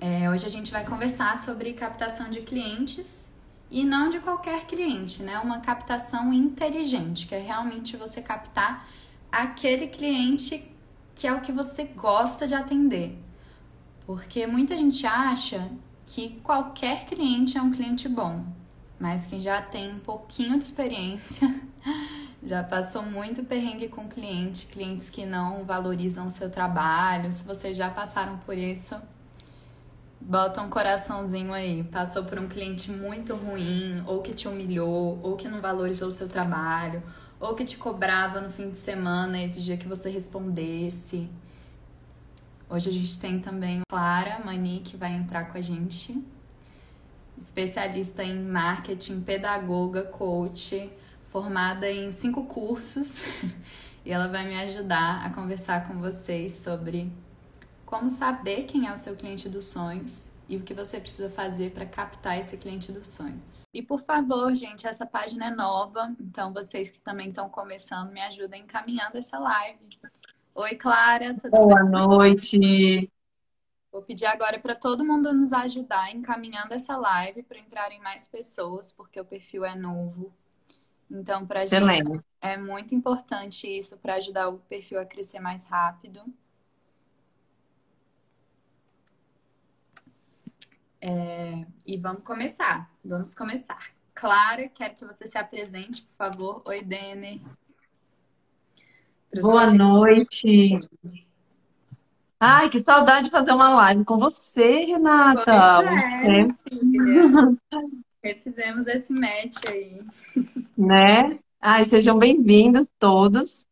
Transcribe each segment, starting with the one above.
É, hoje a gente vai conversar sobre captação de clientes e não de qualquer cliente, né? Uma captação inteligente, que é realmente você captar aquele cliente que é o que você gosta de atender. Porque muita gente acha que qualquer cliente é um cliente bom, mas quem já tem um pouquinho de experiência, já passou muito perrengue com cliente, clientes que não valorizam o seu trabalho. Se vocês já passaram por isso, Bota um coraçãozinho aí. Passou por um cliente muito ruim, ou que te humilhou, ou que não valorizou o seu trabalho, ou que te cobrava no fim de semana, exigia que você respondesse. Hoje a gente tem também Clara Mani, que vai entrar com a gente. Especialista em marketing, pedagoga, coach, formada em cinco cursos. e ela vai me ajudar a conversar com vocês sobre como saber quem é o seu cliente dos sonhos e o que você precisa fazer para captar esse cliente dos sonhos. E por favor, gente, essa página é nova, então vocês que também estão começando, me ajudem encaminhando essa live. Oi, Clara, tudo Boa bem? noite. Vou pedir agora para todo mundo nos ajudar encaminhando essa live para entrarem mais pessoas, porque o perfil é novo. Então, para gente é muito importante isso para ajudar o perfil a crescer mais rápido. É, e vamos começar. Vamos começar. Clara, quero que você se apresente, por favor. Oi, Dene. Boa noite. Ai, que saudade de fazer uma live com você, Renata. Pois é, filha. Refizemos esse match aí. Né? Ai, sejam bem-vindos todos.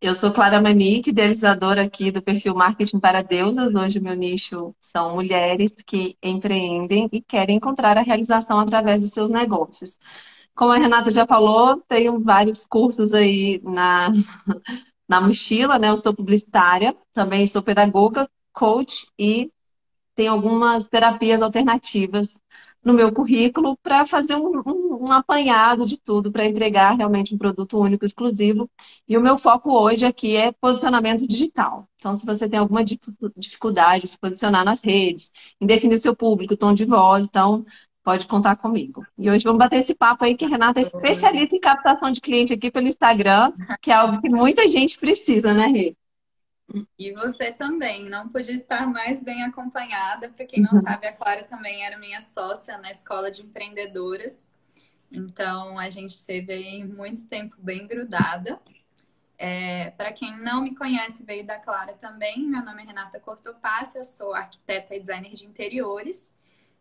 Eu sou Clara Manique, idealizadora aqui do perfil Marketing para Deusas. Hoje meu nicho são mulheres que empreendem e querem encontrar a realização através dos seus negócios. Como a Renata já falou, tenho vários cursos aí na, na mochila, né? Eu sou publicitária, também sou pedagoga, coach e tenho algumas terapias alternativas no meu currículo para fazer um, um, um, apanhado de tudo, para entregar realmente um produto único, exclusivo. E o meu foco hoje aqui é posicionamento digital. Então, se você tem alguma dificuldade de se posicionar nas redes, em definir o seu público, tom de voz, então pode contar comigo. E hoje vamos bater esse papo aí que a Renata é especialista em captação de cliente aqui pelo Instagram, que é algo que muita gente precisa, né, Rê? E você também, não podia estar mais bem acompanhada. Para quem não uhum. sabe, a Clara também era minha sócia na escola de empreendedoras. Então, a gente esteve aí muito tempo bem grudada. É, Para quem não me conhece, veio da Clara também. Meu nome é Renata Cortopassi, eu sou arquiteta e designer de interiores.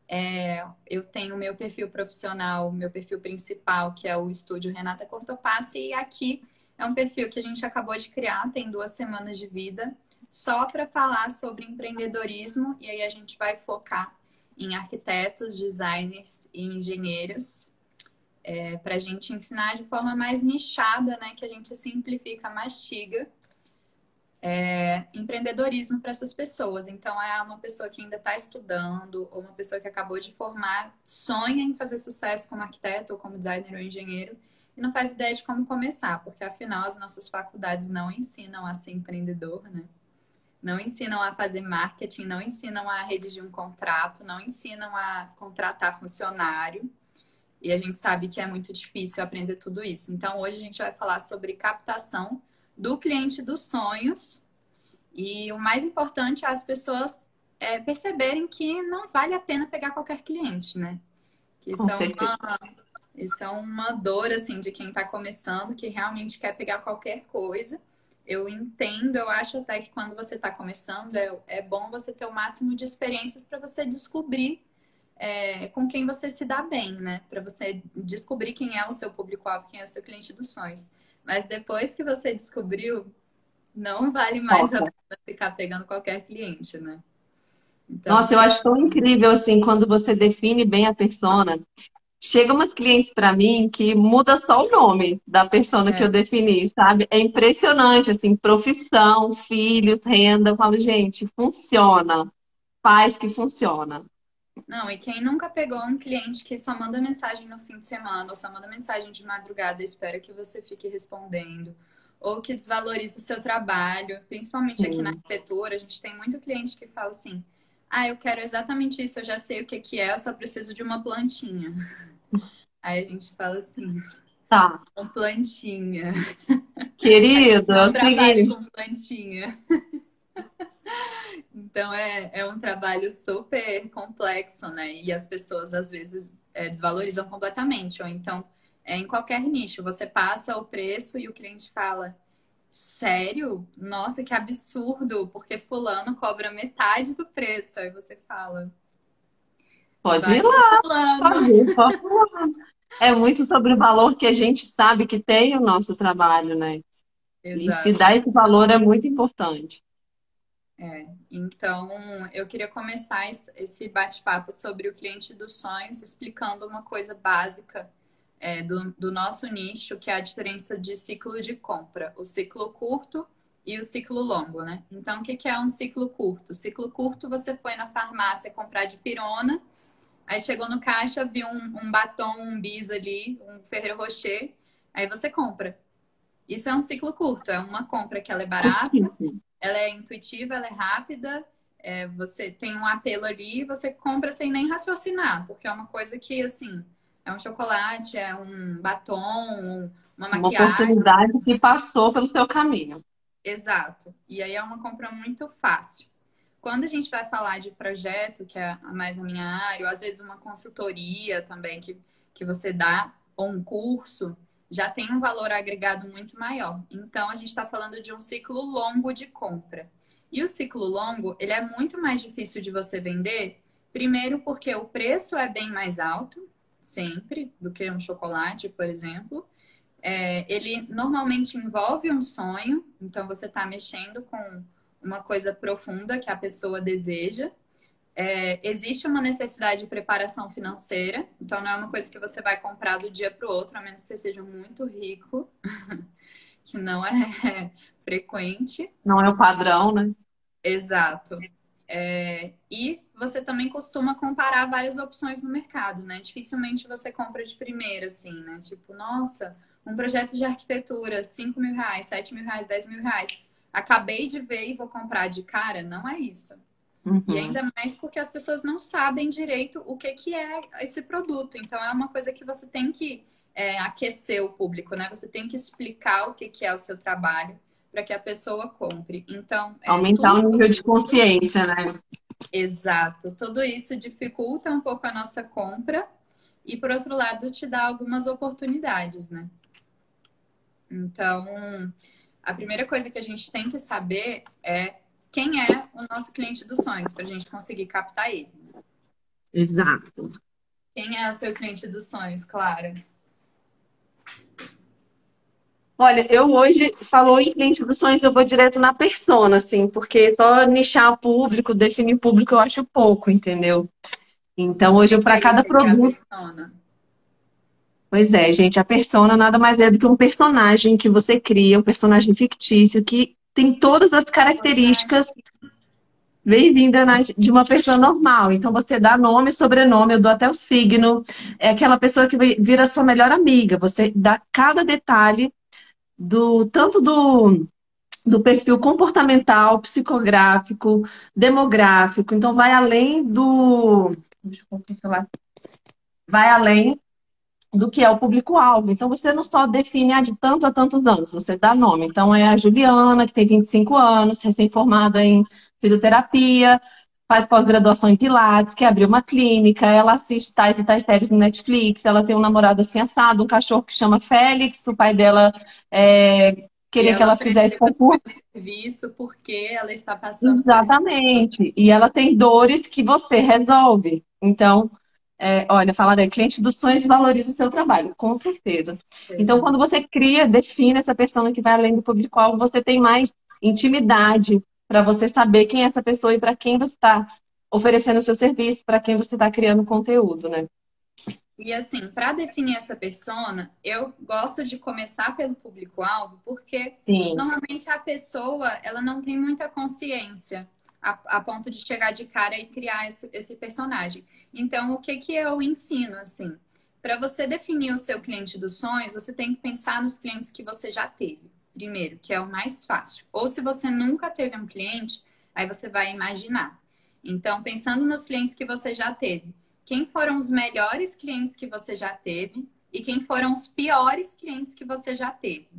É, eu tenho meu perfil profissional, meu perfil principal, que é o estúdio Renata Cortopassi, e aqui é um perfil que a gente acabou de criar, tem duas semanas de vida, só para falar sobre empreendedorismo. E aí a gente vai focar em arquitetos, designers e engenheiros, é, para a gente ensinar de forma mais nichada, né? Que a gente simplifica, mastiga. É, empreendedorismo para essas pessoas. Então, é uma pessoa que ainda está estudando, ou uma pessoa que acabou de formar, sonha em fazer sucesso como arquiteto, ou como designer ou engenheiro, e não faz ideia de como começar, porque afinal as nossas faculdades não ensinam a ser empreendedor, né? Não ensinam a fazer marketing, não ensinam a redigir um contrato, não ensinam a contratar funcionário. E a gente sabe que é muito difícil aprender tudo isso. Então, hoje a gente vai falar sobre captação do cliente dos sonhos. E o mais importante é as pessoas é, perceberem que não vale a pena pegar qualquer cliente, né? Que isso é uma, isso é uma dor, assim, de quem está começando, que realmente quer pegar qualquer coisa. Eu entendo, eu acho até que quando você está começando, é, é, bom você ter o máximo de experiências para você descobrir é, com quem você se dá bem, né? Para você descobrir quem é o seu público-alvo, quem é o seu cliente dos sonhos. Mas depois que você descobriu, não vale mais a pena ficar pegando qualquer cliente, né? Então, Nossa, eu acho tão incrível assim quando você define bem a persona. Chega umas clientes para mim que muda só o nome da persona é. que eu defini, sabe? É impressionante, assim, profissão, filhos, renda. Eu falo, gente, funciona. Faz que funciona. Não, e quem nunca pegou um cliente que só manda mensagem no fim de semana, ou só manda mensagem de madrugada e espera que você fique respondendo, ou que desvaloriza o seu trabalho, principalmente aqui na arquitetura, a gente tem muito cliente que fala assim: Ah, eu quero exatamente isso, eu já sei o que, que é, eu só preciso de uma plantinha. Aí a gente fala assim, tá. Uma plantinha. Querido, eu trabalho com plantinha. Então é, é um trabalho super complexo, né? E as pessoas às vezes é, desvalorizam completamente. Ou então, é, em qualquer nicho, você passa o preço e o cliente fala: Sério? Nossa, que absurdo! Porque Fulano cobra metade do preço. Aí você fala. Pode ir lá. Pode ir, pode ir lá. É muito sobre o valor que a gente sabe que tem o nosso trabalho, né? Exato. E se dar esse valor é muito importante. É, então, eu queria começar esse bate-papo sobre o cliente dos sonhos, explicando uma coisa básica é, do, do, nosso nicho, que é a diferença de ciclo de compra, o ciclo curto e o ciclo longo, né? Então, o que, que é um ciclo curto? Ciclo curto, você foi na farmácia comprar de pirona, aí chegou no caixa, viu um, um batom, um bis ali, um Ferreiro Rocher, aí você compra. Isso é um ciclo curto, é uma compra que ela é barata, ela é intuitiva, ela é rápida, é, você tem um apelo ali e você compra sem nem raciocinar, porque é uma coisa que, assim, é um chocolate, é um batom, uma maquiagem. Uma oportunidade que passou pelo seu caminho. Exato. E aí é uma compra muito fácil. Quando a gente vai falar de projeto, que é mais a minha área, ou às vezes uma consultoria também que, que você dá, ou um curso, já tem um valor agregado muito maior. Então, a gente está falando de um ciclo longo de compra. E o ciclo longo, ele é muito mais difícil de você vender, primeiro porque o preço é bem mais alto, sempre, do que um chocolate, por exemplo. É, ele normalmente envolve um sonho, então você está mexendo com uma coisa profunda que a pessoa deseja. É, existe uma necessidade de preparação financeira, então não é uma coisa que você vai comprar do dia para o outro, a menos que você seja muito rico, que não é frequente. Não é o padrão, né? Exato. É, e você também costuma comparar várias opções no mercado, né? Dificilmente você compra de primeira, assim, né? Tipo, nossa, um projeto de arquitetura, 5 mil reais, 7 mil reais, 10 mil reais. Acabei de ver e vou comprar de cara. Não é isso. Uhum. E ainda mais porque as pessoas não sabem direito o que, que é esse produto. Então, é uma coisa que você tem que é, aquecer o público, né? Você tem que explicar o que, que é o seu trabalho para que a pessoa compre. Então, é aumentar o nível de consciência, né? Exato. Tudo isso dificulta um pouco a nossa compra e, por outro lado, te dá algumas oportunidades, né? Então, a primeira coisa que a gente tem que saber é quem é o nosso cliente dos sonhos, para a gente conseguir captar ele. Exato. Quem é o seu cliente dos sonhos, Clara? Olha, eu hoje falou em cliente sonhos, eu vou direto na persona, assim, porque só nichar público, definir público, eu acho pouco, entendeu? Então, hoje eu para cada produto. Pois é, gente, a persona nada mais é do que um personagem que você cria, um personagem fictício que tem todas as características bem-vinda de uma pessoa normal. Então você dá nome, sobrenome, eu dou até o signo. É aquela pessoa que vira sua melhor amiga. Você dá cada detalhe do tanto do, do perfil comportamental, psicográfico, demográfico. Então vai além do. Deixa eu. Vai além do que é o público-alvo. Então, você não só define a de tanto a tantos anos, você dá nome. Então, é a Juliana, que tem 25 anos, recém-formada em fisioterapia, faz pós-graduação em Pilates, que abriu uma clínica, ela assiste tais e tais séries no Netflix, ela tem um namorado assim assado, um cachorro que chama Félix, o pai dela é, queria ela que ela fizesse concurso. Serviço porque ela está passando. Exatamente. E ela tem dores que você resolve. Então, é, olha, falar é cliente dos sonhos valoriza o seu trabalho, com certeza. Então, quando você cria, define essa persona que vai além do público-alvo, você tem mais intimidade para você saber quem é essa pessoa e para quem você está oferecendo o seu serviço, para quem você está criando conteúdo, né? E assim, para definir essa persona, eu gosto de começar pelo público-alvo, porque Sim. normalmente a pessoa ela não tem muita consciência a, a, ponto de chegar de cara e criar esse, esse personagem. Então, o que, que eu ensino, assim? Para você definir o seu cliente dos sonhos, você tem que pensar nos clientes que você já teve, primeiro, que é o mais fácil. Ou se você nunca teve um cliente, aí você vai imaginar. Então, pensando nos clientes que você já teve, quem foram os melhores clientes que você já teve e quem foram os piores clientes que você já teve?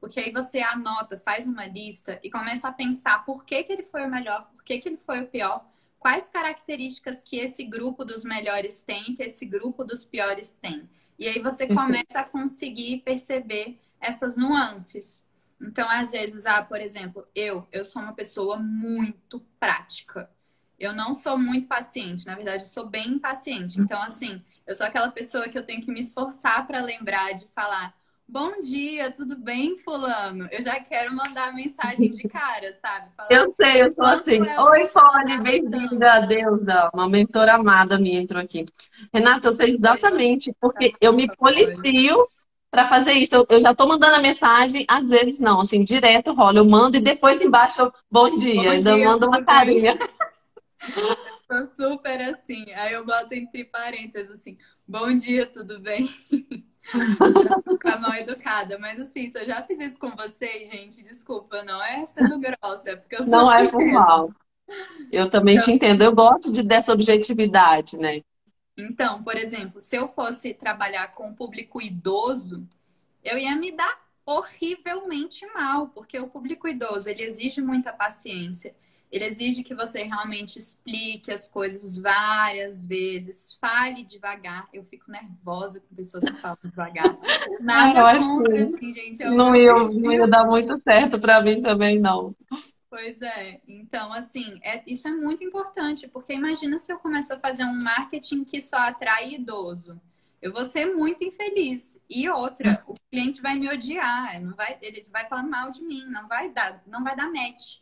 Porque aí você anota, faz uma lista e começa a pensar por que, que ele foi o melhor, por que, que ele foi o pior, quais características que esse grupo dos melhores tem, que esse grupo dos piores tem. E aí você começa a conseguir perceber essas nuances. Então, às vezes, ah, por exemplo, eu, eu sou uma pessoa muito prática. Eu não sou muito paciente, na verdade, eu sou bem impaciente. Então, assim, eu sou aquela pessoa que eu tenho que me esforçar para lembrar de falar: Bom dia, tudo bem, Fulano? Eu já quero mandar mensagem de cara, sabe? Falar, eu sei, eu sou assim. É Oi, Fone, bem-vinda, Deusa. Uma mentora amada minha entrou aqui. Renata, eu sei exatamente, porque eu me policio para fazer isso. Eu, eu já estou mandando a mensagem, às vezes não, assim, direto rola. Eu mando e depois embaixo eu, bom dia, bom ainda dia, mando uma carinha. Eu sou super assim. Aí eu boto entre parênteses assim, bom dia, tudo bem? ficar mal educada. Mas assim, se eu já fiz isso com vocês, gente, desculpa, não é sendo grossa, é porque eu sou Não é por mal. Eu também então, te entendo. Eu gosto de, dessa objetividade, né? Então, por exemplo, se eu fosse trabalhar com o público idoso, eu ia me dar horrivelmente mal, porque o público idoso, ele exige muita paciência. Ele exige que você realmente explique as coisas várias vezes, fale devagar. Eu fico nervosa com pessoas que falam devagar. Nada ah, contra, assim, gente. É não, ia, não ia dar muito certo para mim também, não. Pois é. Então, assim, é, isso é muito importante, porque imagina se eu começo a fazer um marketing que só atrai idoso. Eu vou ser muito infeliz. E outra, o cliente vai me odiar, não vai, ele vai falar mal de mim, não vai dar, não vai dar match.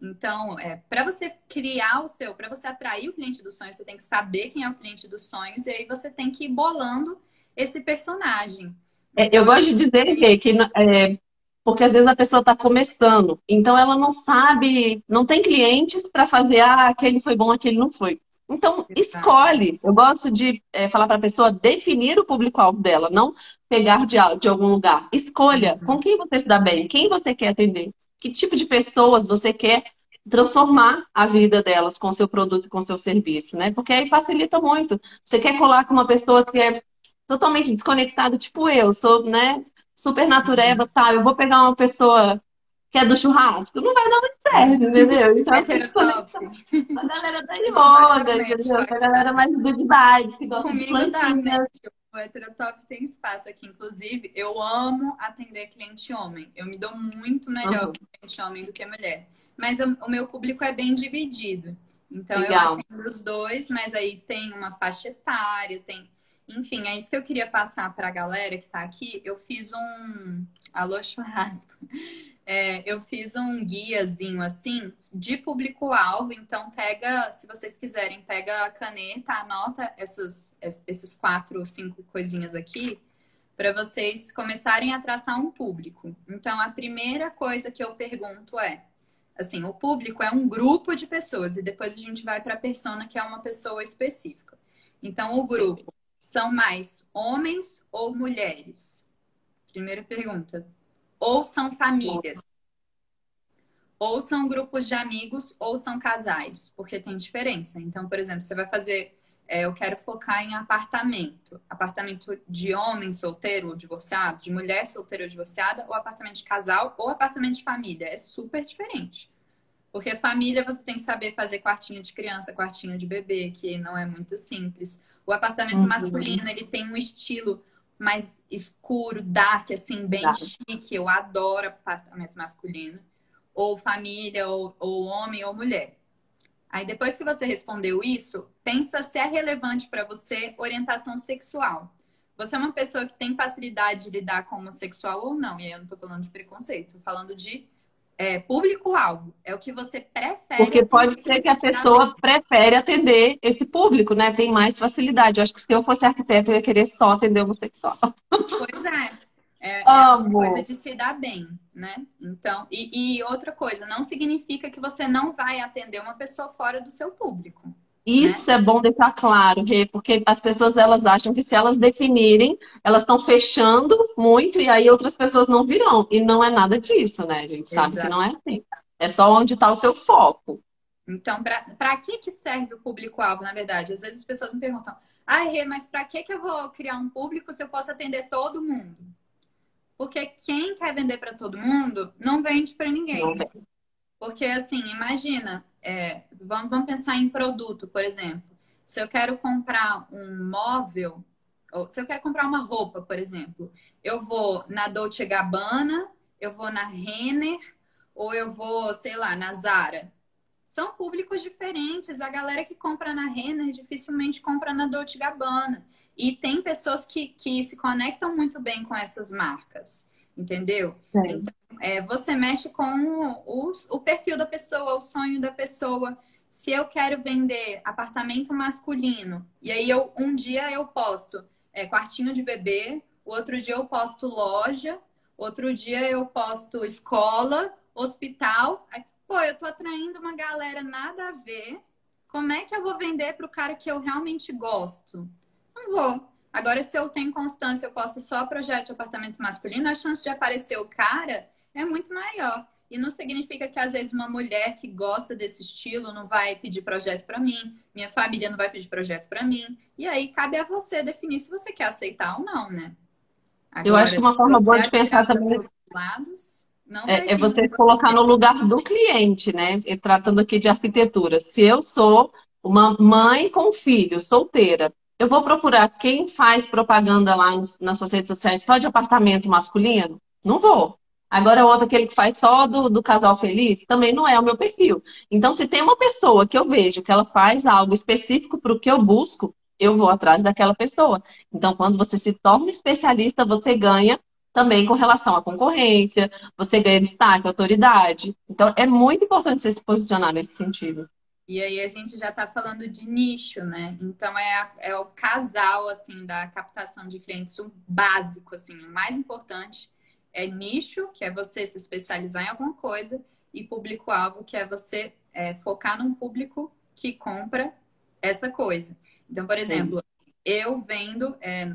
Então, é, para você criar o seu, para você atrair o cliente dos sonhos, você tem que saber quem é o cliente dos sonhos e aí você tem que ir bolando esse personagem. É, eu gosto de dizer que, que é, porque às vezes a pessoa está começando, então ela não sabe, não tem clientes para fazer, ah, aquele foi bom, aquele não foi. Então, escolhe. Eu gosto de é, falar para a pessoa definir o público-alvo dela, não pegar de, de algum lugar. Escolha uhum. com quem você se dá bem, quem você quer atender que tipo de pessoas você quer transformar a vida delas com seu produto e com seu serviço, né? Porque aí facilita muito. Você quer colar com uma pessoa que é totalmente desconectada, tipo eu, sou, né, super natureba, tá? Eu vou pegar uma pessoa que é do churrasco, não vai dar muito certo, entendeu? Então, a galera tá de moda, entendeu? A galera mais good vibes, que gosta Comigo de plantinhas. O Heterotop tem espaço aqui. Inclusive, eu amo atender cliente homem. Eu me dou muito melhor uhum. com cliente homem do que mulher. Mas eu, o meu público é bem dividido. Então, Legal. eu atendo os dois, mas aí tem uma faixa etária, tem... Enfim, é isso que eu queria passar para a galera que está aqui. Eu fiz um... Alô, churrasco é, eu fiz um guiazinho assim de público-alvo. Então, pega, se vocês quiserem, pega a caneta, anota essas, esses quatro, cinco coisinhas aqui para vocês começarem a traçar um público. Então, a primeira coisa que eu pergunto é, assim, o público é um grupo de pessoas e depois a gente vai para a persona que é uma pessoa específica. Então, o grupo são mais homens ou mulheres? Primeira pergunta. Ou são famílias. Ou são grupos de amigos, ou são casais, porque tem diferença. Então, por exemplo, você vai fazer. É, eu quero focar em apartamento. Apartamento de homem solteiro ou divorciado, de mulher solteira ou divorciada, ou apartamento de casal, ou apartamento de família. É super diferente. Porque família você tem que saber fazer quartinho de criança, quartinho de bebê, que não é muito simples. O apartamento uhum. masculino, ele tem um estilo mais escuro, dark, assim, bem dark. chique. Eu adoro apartamento masculino. Ou família, ou, ou homem ou mulher. Aí depois que você respondeu isso, pensa se é relevante para você orientação sexual. Você é uma pessoa que tem facilidade de lidar com homossexual ou não? E aí eu não estou falando de preconceito, estou falando de é, público-alvo. É o que você prefere. Porque pode ser que a pessoa prefere atender esse público, né? Tem mais facilidade. Eu acho que se eu fosse arquiteto, eu ia querer só atender homossexual. Pois é. É, é uma coisa de se dar bem, né? Então, e, e outra coisa, não significa que você não vai atender uma pessoa fora do seu público. Isso né? é bom deixar claro, porque as pessoas elas acham que se elas definirem, elas estão fechando muito e aí outras pessoas não virão. E não é nada disso, né? A gente sabe Exato. que não é assim. É só onde está o seu foco. Então, para que, que serve o público-alvo, na verdade? Às vezes as pessoas me perguntam, ah, Rê, mas para que, que eu vou criar um público se eu posso atender todo mundo? Porque quem quer vender para todo mundo não vende para ninguém. Porque, assim, imagina, é, vamos, vamos pensar em produto, por exemplo. Se eu quero comprar um móvel, ou se eu quero comprar uma roupa, por exemplo, eu vou na Dolce Gabbana, eu vou na Renner, ou eu vou, sei lá, na Zara. São públicos diferentes. A galera que compra na Renner dificilmente compra na Dolce Gabbana. E tem pessoas que, que se conectam muito bem com essas marcas, entendeu? É. Então, é, você mexe com o, o perfil da pessoa, o sonho da pessoa. Se eu quero vender apartamento masculino, e aí eu um dia eu posto é, quartinho de bebê, outro dia eu posto loja, outro dia eu posto escola, hospital. Pô, eu tô atraindo uma galera nada a ver. Como é que eu vou vender para o cara que eu realmente gosto? Não vou. Agora, se eu tenho constância, eu posto só projeto de apartamento masculino, a chance de aparecer o cara é muito maior. E não significa que às vezes uma mulher que gosta desse estilo não vai pedir projeto para mim, minha família não vai pedir projeto para mim. E aí cabe a você definir se você quer aceitar ou não, né? Agora, Eu acho que uma forma boa de pensar também lados, é, é, você colocar no lugar do cliente, né? E tratando aqui de arquitetura. Se eu sou uma mãe com filho, solteira, eu vou procurar quem faz propaganda lá nas suas redes sociais só de apartamento masculino? Não vou. Agora, outro, aquele que faz só do, do casal feliz, também não é o meu perfil. Então, se tem uma pessoa que eu vejo que ela faz algo específico para o que eu busco, eu vou atrás daquela pessoa. Então, quando você se torna especialista, você ganha também com relação à concorrência, você ganha destaque, autoridade. Então, é muito importante você se posicionar nesse sentido. E aí a gente já está falando de nicho, né? Então é, a, é o casal assim da captação de clientes, o básico assim, o mais importante é nicho, que é você se especializar em alguma coisa, e público-alvo, que é você é, focar num público que compra essa coisa. Então, por exemplo, Sim. eu vendo é,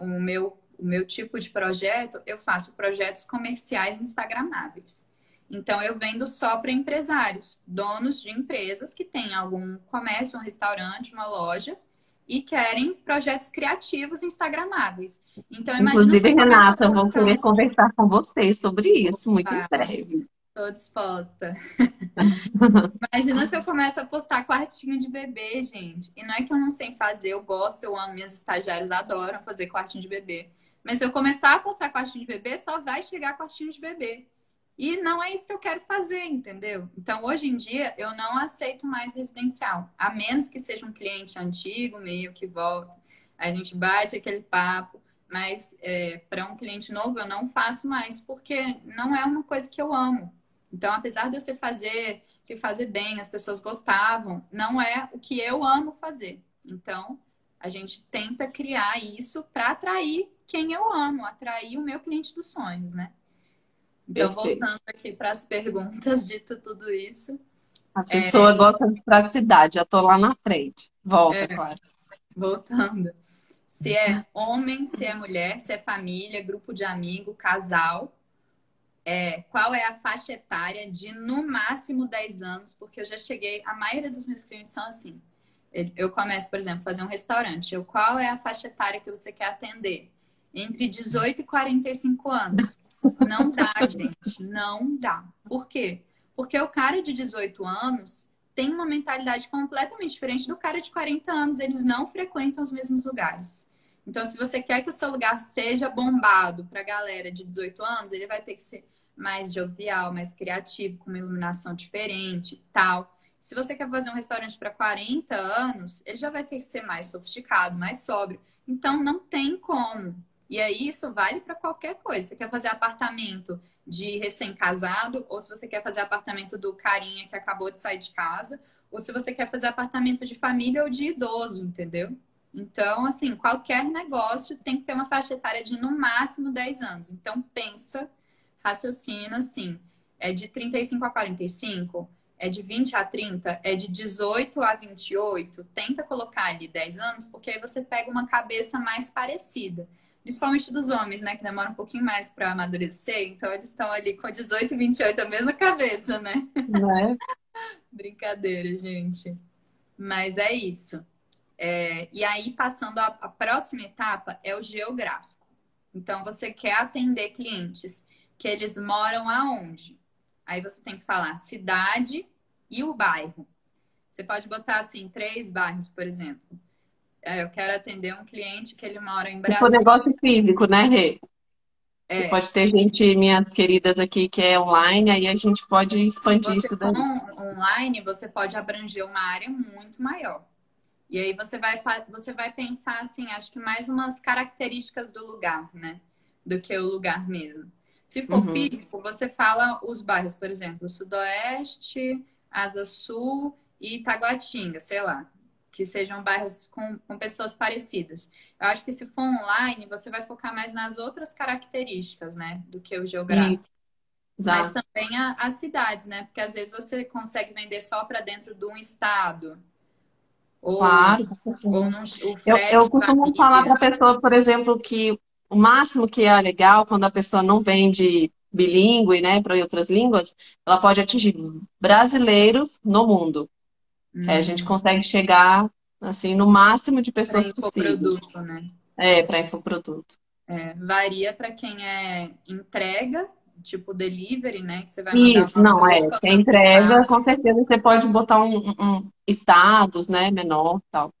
o, meu, o meu tipo de projeto, eu faço projetos comerciais instagramáveis. Então, eu vendo só para empresários, donos de empresas que têm algum comércio, um restaurante, uma loja, e querem projetos criativos instagramáveis. Então, Inclusive, Renata, eu vou querer conversar com vocês sobre isso muito ah, em breve. Estou disposta. imagina se eu começo a postar quartinho de bebê, gente. E não é que eu não sei fazer, eu gosto, eu amo, minhas estagiárias adoram fazer quartinho de bebê. Mas se eu começar a postar quartinho de bebê, só vai chegar quartinho de bebê. E não é isso que eu quero fazer, entendeu? Então, hoje em dia, eu não aceito mais residencial, a menos que seja um cliente antigo, meio que volta. A gente bate aquele papo, mas é, para um cliente novo eu não faço mais, porque não é uma coisa que eu amo. Então, apesar de eu se fazer, se fazer bem, as pessoas gostavam, não é o que eu amo fazer. Então, a gente tenta criar isso para atrair quem eu amo, atrair o meu cliente dos sonhos, né? Então, Perfeito. voltando aqui para as perguntas, dito tudo isso. A pessoa é... gosta de praticidade, já estou lá na frente. Volta, é... claro. Voltando. Se é homem, se é mulher, se é família, grupo de amigo, casal. É, qual é a faixa etária de no máximo 10 anos? Porque eu já cheguei, a maioria dos meus clientes são assim. Eu começo, por exemplo, a fazer um restaurante. Eu, qual é a faixa etária que você quer atender? Entre 18 e 45 anos. Não dá, gente. Não dá. Por quê? Porque o cara de 18 anos tem uma mentalidade completamente diferente do cara de 40 anos. Eles não frequentam os mesmos lugares. Então, se você quer que o seu lugar seja bombado para a galera de 18 anos, ele vai ter que ser mais jovial, mais criativo, com uma iluminação diferente tal. Se você quer fazer um restaurante para 40 anos, ele já vai ter que ser mais sofisticado, mais sóbrio. Então, não tem como. E aí isso vale para qualquer coisa. Você quer fazer apartamento de recém-casado, ou se você quer fazer apartamento do carinha que acabou de sair de casa, ou se você quer fazer apartamento de família ou de idoso, entendeu? Então, assim, qualquer negócio tem que ter uma faixa etária de no máximo 10 anos. Então, pensa, raciocina assim, é de 35 a 45, é de 20 a 30, é de 18 a 28, tenta colocar ali 10 anos, porque aí você pega uma cabeça mais parecida. Principalmente dos homens, né, que demoram um pouquinho mais para amadurecer, então eles estão ali com 18 e 28 a mesma cabeça, né? Não é? Brincadeira, gente. Mas é isso. É, e aí, passando a, a próxima etapa, é o geográfico. Então, você quer atender clientes que eles moram aonde? Aí você tem que falar cidade e o bairro. Você pode botar assim, três bairros, por exemplo. É, eu quero atender um cliente que ele mora em Brasília. Tipo negócio físico, né, Rê? É. Pode ter gente, minhas queridas aqui, que é online, aí a gente pode expandir isso daí. online, você pode abranger uma área muito maior. E aí você vai, você vai pensar assim, acho que mais umas características do lugar, né? Do que o lugar mesmo. Se for uhum. físico, você fala os bairros, por exemplo, Sudoeste, Asa Sul e Itaguatinga, sei lá que sejam bairros com, com pessoas parecidas. Eu acho que se for online, você vai focar mais nas outras características, né, do que o geográfico. Mas também a, as cidades, né? Porque às vezes você consegue vender só para dentro de um estado. Ou, claro. Ou no, eu, eu costumo falar para a pessoa, por exemplo, que o máximo que é legal quando a pessoa não vende bilíngue, né, para outras línguas, ela pode atingir brasileiros no mundo. Hum. a gente consegue chegar assim no máximo de pessoas pra infoproduto, né? É, para infoproduto. É, varia para quem é entrega, tipo delivery, né? Que você vai mandar Isso, não, é. Se é entrega, com certeza você pode botar um, um status, né, menor tal.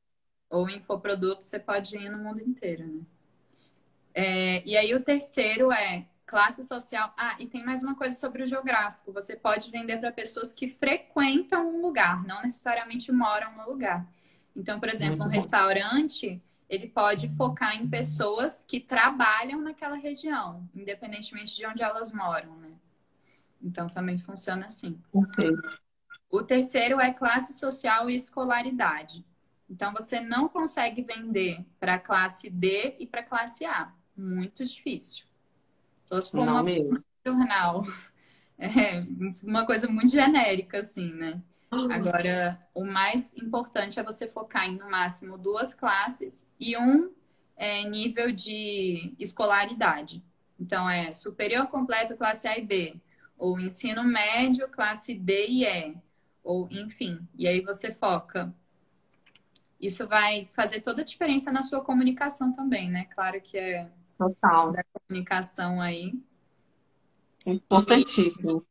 Ou infoproduto, você pode ir no mundo inteiro, né? É, e aí o terceiro é Classe social. Ah, e tem mais uma coisa sobre o geográfico. Você pode vender para pessoas que frequentam um lugar, não necessariamente moram no lugar. Então, por exemplo, um restaurante, ele pode focar em pessoas que trabalham naquela região, independentemente de onde elas moram, né? Então, também funciona assim. Okay. O terceiro é classe social e escolaridade. Então, você não consegue vender para classe D e para classe A. Muito difícil. Só se for uma jornal. É uma coisa muito genérica, assim, né? Agora, o mais importante é você focar em, no máximo, duas classes e um é, nível de escolaridade. Então, é superior completo, classe A e B. Ou ensino médio, classe D e E. Ou, enfim. E aí você foca. Isso vai fazer toda a diferença na sua comunicação também, né? Claro que é Total. Da comunicação aí. Importantíssimo.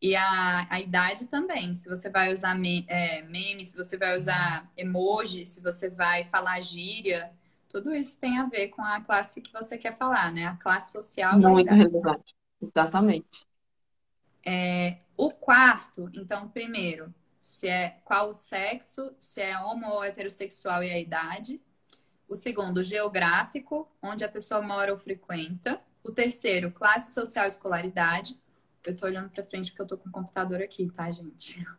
E, e a, a idade também. Se você vai usar me, é, meme, se você vai usar emoji, se você vai falar gíria, tudo isso tem a ver com a classe que você quer falar, né? A classe social. Muito relevante. Exatamente. É, o quarto, então, primeiro, se é qual o sexo, se é homo ou heterossexual e a idade. O segundo, geográfico, onde a pessoa mora ou frequenta. O terceiro, classe social e escolaridade. Eu tô olhando para frente porque eu tô com o computador aqui, tá, gente?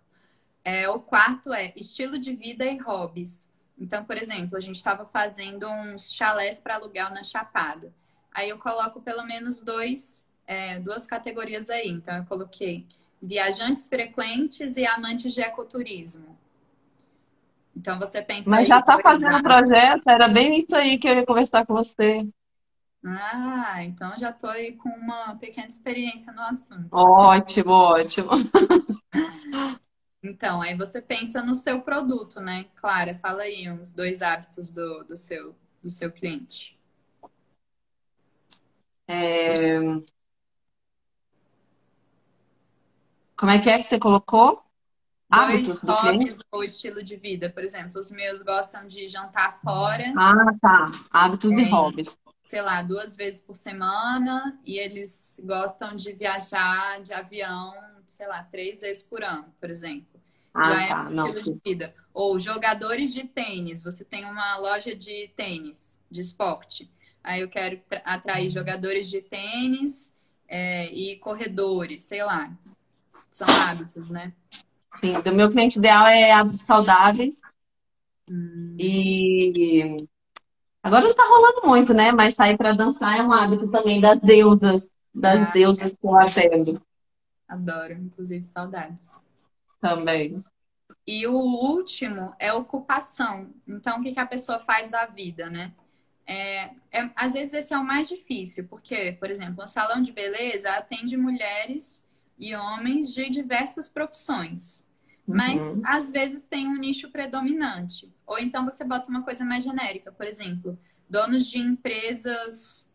É, o quarto é estilo de vida e hobbies. Então, por exemplo, a gente estava fazendo uns chalés para aluguel na Chapada. Aí eu coloco pelo menos dois, é, duas categorias aí. Então, eu coloquei viajantes frequentes e amantes de ecoturismo. Então você pensa. Mas já está fazendo o projeto, era bem isso aí que eu ia conversar com você. Ah, então já estou aí com uma pequena experiência no assunto. Ótimo, ótimo. Então, aí você pensa no seu produto, né? Clara, fala aí uns dois hábitos do, do, seu, do seu cliente. É... Como é que é que você colocou? Hábitos dois hobbies ou estilo de vida. Por exemplo, os meus gostam de jantar fora. Ah, tá. Hábitos é, e hobbies. Sei lá, duas vezes por semana. E eles gostam de viajar de avião, sei lá, três vezes por ano, por exemplo. Ah, Já é tá. é um estilo Não. de vida. Ou jogadores de tênis. Você tem uma loja de tênis, de esporte. Aí eu quero atrair jogadores de tênis é, e corredores, sei lá. São hábitos, né? Sim, do meu cliente ideal é hábitos saudáveis. Hum. E agora não tá rolando muito, né? Mas sair para dançar é um hábito também das deusas, das ah, deusas que eu atendo. Adoro, inclusive saudades. Também. E o último é ocupação. Então, o que, que a pessoa faz da vida, né? é, é, às vezes esse é o mais difícil, porque, por exemplo, um salão de beleza atende mulheres e homens de diversas profissões. Mas uhum. às vezes tem um nicho predominante. Ou então você bota uma coisa mais genérica, por exemplo, donos de empresas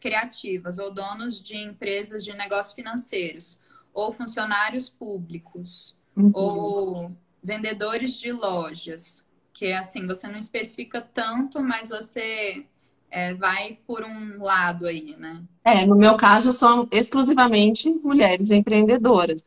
criativas, ou donos de empresas de negócios financeiros, ou funcionários públicos, uhum. ou vendedores de lojas. Que é assim, você não especifica tanto, mas você é, vai por um lado aí, né? É, no meu caso são exclusivamente mulheres empreendedoras.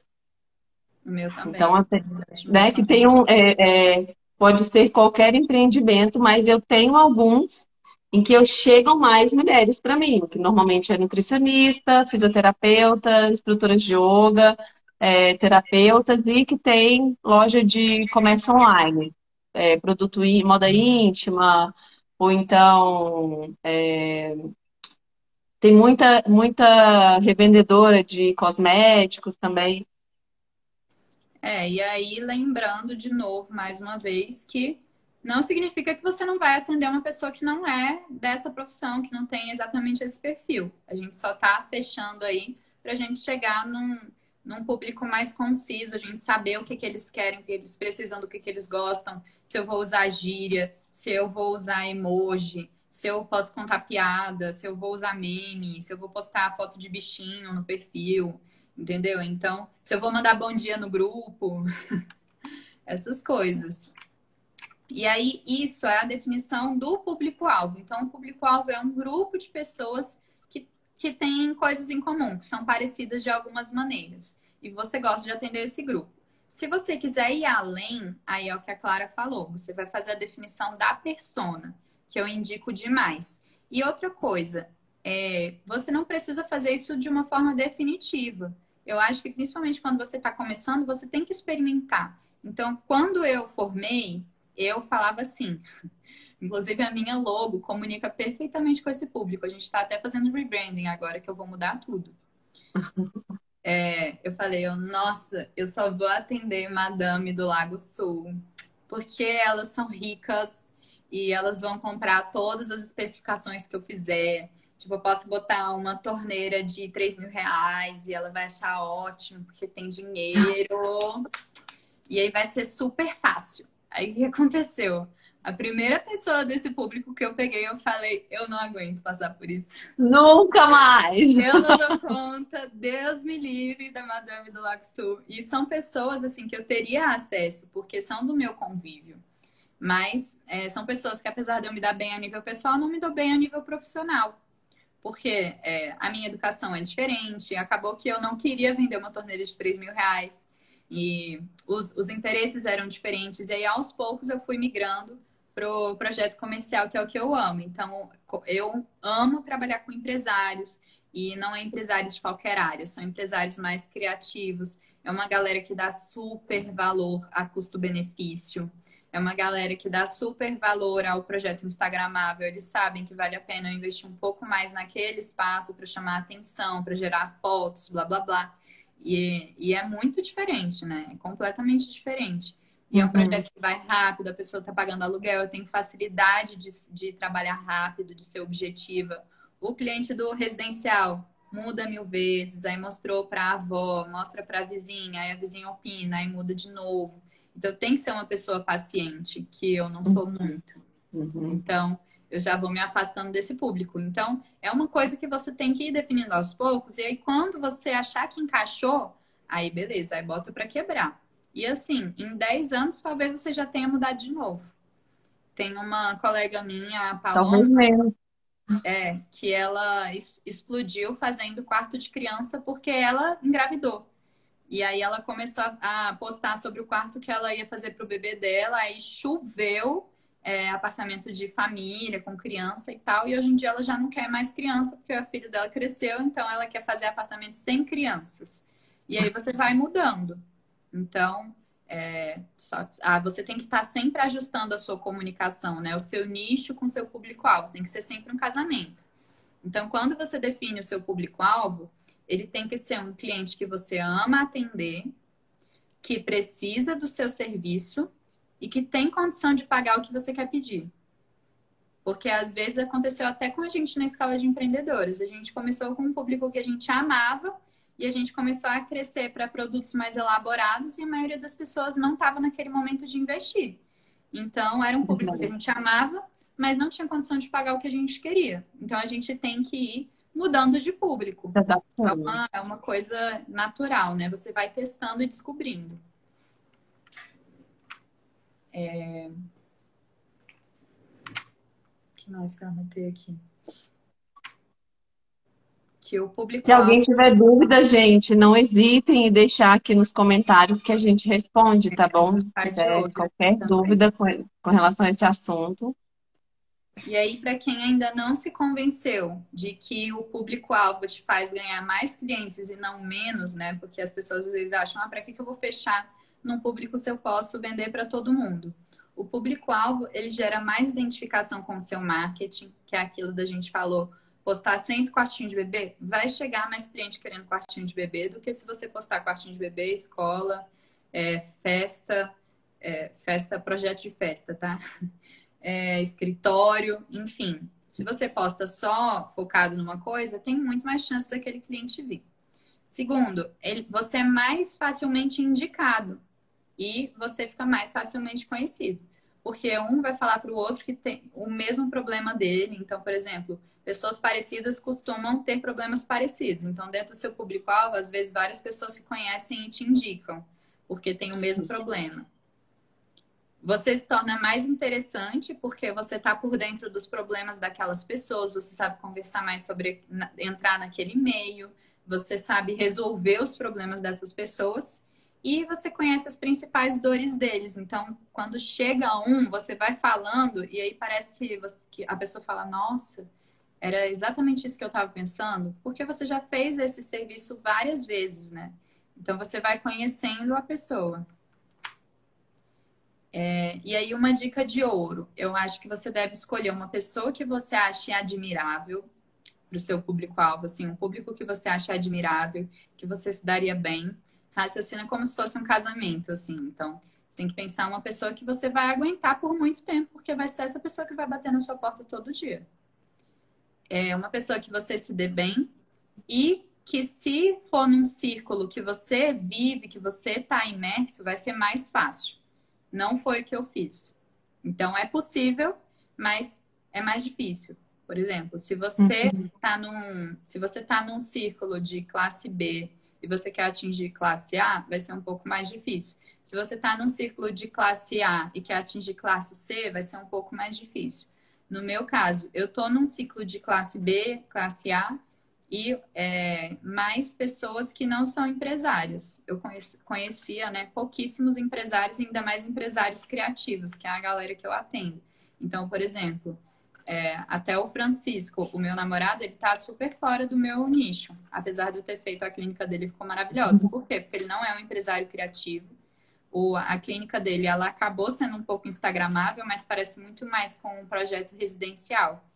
O meu também. Então, até, né, que tem um, é, é, pode ser qualquer empreendimento, mas eu tenho alguns em que eu chegam mais mulheres para mim, que normalmente é nutricionista, fisioterapeuta, instrutoras de yoga, é, terapeutas e que tem loja de comércio online, é, produto moda íntima, ou então é, tem muita, muita revendedora de cosméticos também. É, e aí lembrando de novo, mais uma vez, que não significa que você não vai atender uma pessoa que não é dessa profissão, que não tem exatamente esse perfil. A gente só está fechando aí para a gente chegar num, num público mais conciso, a gente saber o que, que eles querem, o que eles precisam, do que, que eles gostam, se eu vou usar gíria, se eu vou usar emoji, se eu posso contar piada, se eu vou usar meme, se eu vou postar foto de bichinho no perfil, entendeu? Então, se eu vou mandar bom dia no grupo, essas coisas. E aí, isso é a definição do público-alvo. Então, o público-alvo é um grupo de pessoas que têm coisas em comum, que são parecidas de algumas maneiras. E você gosta de atender esse grupo. Se você quiser ir além, aí é o que a Clara falou, você vai fazer a definição da persona, que eu indico demais. E outra coisa, é, você não precisa fazer isso de uma forma definitiva. Eu acho que principalmente quando você está começando, você tem que experimentar. Então, quando eu formei, eu falava assim. Inclusive, a minha logo comunica perfeitamente com esse público. A gente está até fazendo rebranding agora, que eu vou mudar tudo. É, eu falei, eu, nossa, eu só vou atender Madame do Lago Sul, porque elas são ricas e elas vão comprar todas as especificações que eu fizer. Tipo, eu posso botar uma torneira de 3 mil reais e ela vai achar ótimo, porque tem dinheiro. E aí vai ser super fácil. Aí o que aconteceu? A primeira pessoa desse público que eu peguei, eu falei, eu não aguento passar por isso. Nunca mais! Eu não dou conta, Deus me livre da Madame do Lago Sul. E são pessoas, assim, que eu teria acesso, porque são do meu convívio. Mas é, são pessoas que, apesar de eu me dar bem a nível pessoal, não me dou bem a nível profissional. Porque é, a minha educação é diferente, acabou que eu não queria vender uma torneira de 3 mil reais. E os, os interesses eram diferentes. E aí, aos poucos, eu fui migrando pro projeto comercial, que é o que eu amo. Então, eu amo trabalhar com empresários e não é empresários de qualquer área, são empresários mais criativos. É uma galera que dá super valor a custo-benefício. É uma galera que dá super valor ao projeto Instagramável. Eles sabem que vale a pena investir um pouco mais naquele espaço para chamar atenção, para gerar fotos, blá blá blá. E, e é muito diferente, né? É completamente diferente. E é um uhum. projeto que vai rápido, a pessoa está pagando aluguel, tem facilidade de, de trabalhar rápido, de ser objetiva. O cliente do residencial muda mil vezes, aí mostrou para a avó, mostra para a vizinha, aí a vizinha opina, aí muda de novo. Então tem que ser uma pessoa paciente, que eu não sou muito. Uhum. Então, eu já vou me afastando desse público. Então, é uma coisa que você tem que ir definindo aos poucos, e aí quando você achar que encaixou, aí beleza, aí bota para quebrar. E assim, em 10 anos, talvez você já tenha mudado de novo. Tem uma colega minha, a Paloma, é, que ela explodiu fazendo quarto de criança porque ela engravidou. E aí ela começou a postar sobre o quarto que ela ia fazer para o bebê dela, aí choveu é, apartamento de família, com criança e tal. E hoje em dia ela já não quer mais criança, porque o filho dela cresceu, então ela quer fazer apartamento sem crianças. E aí você vai mudando. Então, é, só, ah, você tem que estar sempre ajustando a sua comunicação, né? O seu nicho com o seu público-alvo. Tem que ser sempre um casamento. Então, quando você define o seu público-alvo, ele tem que ser um cliente que você ama atender, que precisa do seu serviço e que tem condição de pagar o que você quer pedir. Porque às vezes aconteceu até com a gente na escola de empreendedores. A gente começou com um público que a gente amava e a gente começou a crescer para produtos mais elaborados e a maioria das pessoas não estava naquele momento de investir. Então, era um público que a gente amava, mas não tinha condição de pagar o que a gente queria. Então, a gente tem que ir mudando de público. É uma, é uma coisa natural, né? Você vai testando e descobrindo. É... O que mais que eu anotei aqui? Que. Se alguém tiver dúvida, gente, não hesitem em deixar aqui nos comentários que a gente responde, tá bom? Se tiver qualquer também. dúvida com, com relação a esse assunto. E aí, para quem ainda não se convenceu de que o público-alvo te faz ganhar mais clientes e não menos, né? Porque as pessoas às vezes acham, ah, para que, que eu vou fechar num público se eu posso vender para todo mundo? O público-alvo, ele gera mais identificação com o seu marketing, que é aquilo da gente falou, postar sempre quartinho de bebê, vai chegar mais cliente querendo quartinho de bebê do que se você postar quartinho de bebê, escola, é, festa, é, festa, projeto de festa, tá? é, escritório, enfim. Se você posta só focado numa coisa, tem muito mais chance daquele cliente vir. Segundo, ele, você é mais facilmente indicado e você fica mais facilmente conhecido. Porque um vai falar para o outro que tem o mesmo problema dele. Então, por exemplo, pessoas parecidas costumam ter problemas parecidos. Então, dentro do seu público-alvo, às vezes várias pessoas se conhecem e te indicam, porque tem o mesmo problema. Você se torna mais interessante porque você está por dentro dos problemas daquelas pessoas, você sabe conversar mais sobre entrar naquele meio, você sabe resolver os problemas dessas pessoas e você conhece as principais dores deles. Então, quando chega um, você vai falando e aí parece que, você, que a pessoa fala: Nossa, era exatamente isso que eu estava pensando, porque você já fez esse serviço várias vezes, né? Então, você vai conhecendo a pessoa. É, e aí, uma dica de ouro: eu acho que você deve escolher uma pessoa que você ache admirável para o seu público-alvo, assim, um público que você acha admirável, que você se daria bem. Raciocina como se fosse um casamento, assim. Então, você tem que pensar uma pessoa que você vai aguentar por muito tempo, porque vai ser essa pessoa que vai bater na sua porta todo dia. É uma pessoa que você se dê bem e que se for num círculo que você vive, que você está imerso, vai ser mais fácil. Não foi o que eu fiz. Então é possível, mas é mais difícil. Por exemplo, se você está uhum. num, se você está num círculo de classe B e você quer atingir classe A, vai ser um pouco mais difícil. Se você está num círculo de classe A e quer atingir classe C, vai ser um pouco mais difícil. No meu caso, eu estou num ciclo de classe B, classe A, e é, mais pessoas que não são empresárias. Eu conheço, conhecia né, pouquíssimos empresários, ainda mais empresários criativos, que é a galera que eu atendo. Então, por exemplo, é, até o Francisco, o meu namorado, ele tá super fora do meu nicho. Apesar de eu ter feito a clínica dele, ficou maravilhosa. Por quê? Porque ele não é um empresário criativo. O, a clínica dele, ela acabou sendo um pouco instagramável, mas parece muito mais com um projeto residencial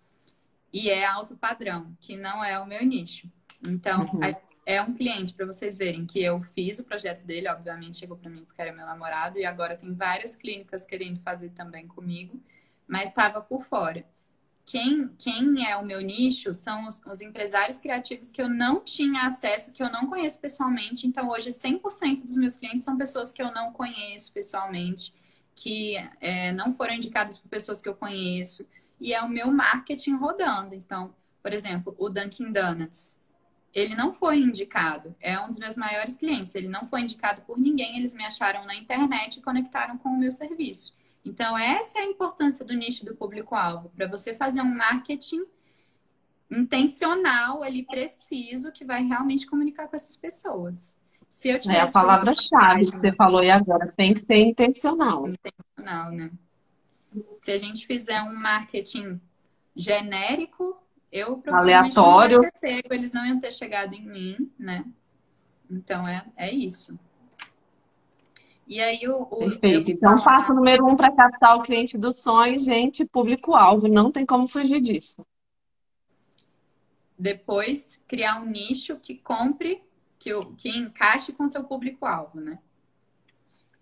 e é alto padrão, que não é o meu nicho. Então, uhum. é um cliente para vocês verem que eu fiz o projeto dele, obviamente chegou para mim porque era meu namorado e agora tem várias clínicas querendo fazer também comigo, mas estava por fora. Quem, quem é o meu nicho são os, os, empresários criativos que eu não tinha acesso, que eu não conheço pessoalmente. Então, hoje, 100% dos meus clientes são pessoas que eu não conheço pessoalmente, que é, não foram indicadas por pessoas que eu conheço e é o meu marketing rodando. Então, por exemplo, o Dunkin' Donuts, ele não foi indicado, é um dos meus maiores clientes, ele não foi indicado por ninguém, eles me acharam na internet e conectaram com o meu serviço. Então, essa é a importância do nicho do público-alvo, para você fazer um marketing intencional ali, preciso, que vai realmente comunicar com essas pessoas. Se eu tivesse é a palavra-chave que você falou e agora, tem que ser intencional. Intencional, né? Se a gente fizer um marketing genérico, eu provavelmente aleatório, não pego, eles não iam ter chegado em mim, né? Então é, é isso. E aí o. o Perfeito. Então, passo número um para captar o cliente do sonho, gente, público-alvo. Não tem como fugir disso. Depois, criar um nicho que compre, que, que encaixe com seu público-alvo, né?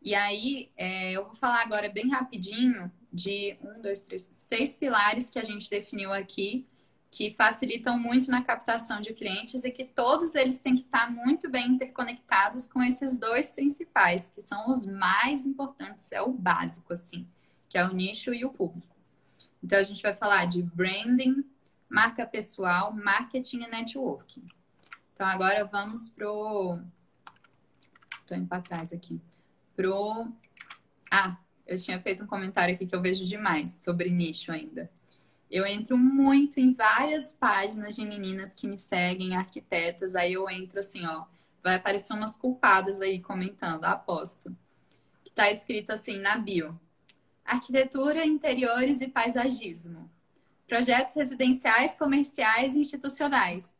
E aí, é, eu vou falar agora bem rapidinho de um, dois, três, seis pilares que a gente definiu aqui que facilitam muito na captação de clientes e que todos eles têm que estar muito bem interconectados com esses dois principais, que são os mais importantes, é o básico, assim, que é o nicho e o público. Então, a gente vai falar de branding, marca pessoal, marketing e networking. Então, agora vamos pro. Tô indo para trás aqui. Pro. Ah, eu tinha feito um comentário aqui que eu vejo demais sobre nicho ainda. Eu entro muito em várias páginas de meninas que me seguem, arquitetas, aí eu entro assim, ó, vai aparecer umas culpadas aí comentando, aposto. Que tá escrito assim na bio: Arquitetura, interiores e paisagismo. Projetos residenciais, comerciais e institucionais.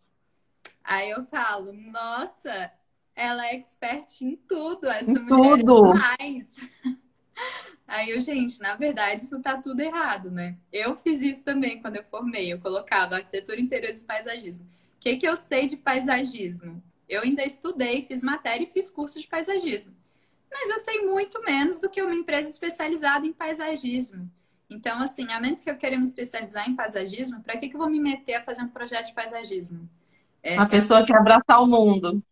Aí eu falo, nossa, ela é expert em tudo, essa em mulher é tudo. Aí eu, gente, na verdade, isso tá tudo errado, né? Eu fiz isso também quando eu formei. Eu colocava arquitetura, interiores e paisagismo. O que, que eu sei de paisagismo? Eu ainda estudei, fiz matéria e fiz curso de paisagismo. Mas eu sei muito menos do que uma empresa especializada em paisagismo. Então, assim, a menos que eu queira me especializar em paisagismo, para que, que eu vou me meter a fazer um projeto de paisagismo? É, uma pessoa que abraçar o mundo.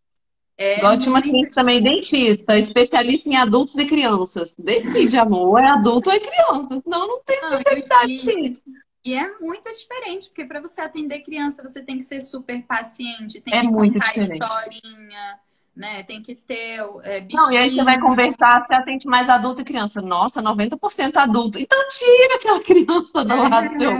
É cliente também, dentista, especialista em adultos e crianças. Decide, amor, é adulto ou é criança. Senão não tem não, especialidade. E é muito diferente, porque para você atender criança, você tem que ser super paciente, tem é que contar diferente. historinha né? Tem que ter é, bichinho. Não, e aí você vai conversar, você atende mais adulto e criança. Nossa, 90% adulto. Então tira aquela criança do é. lado do seu,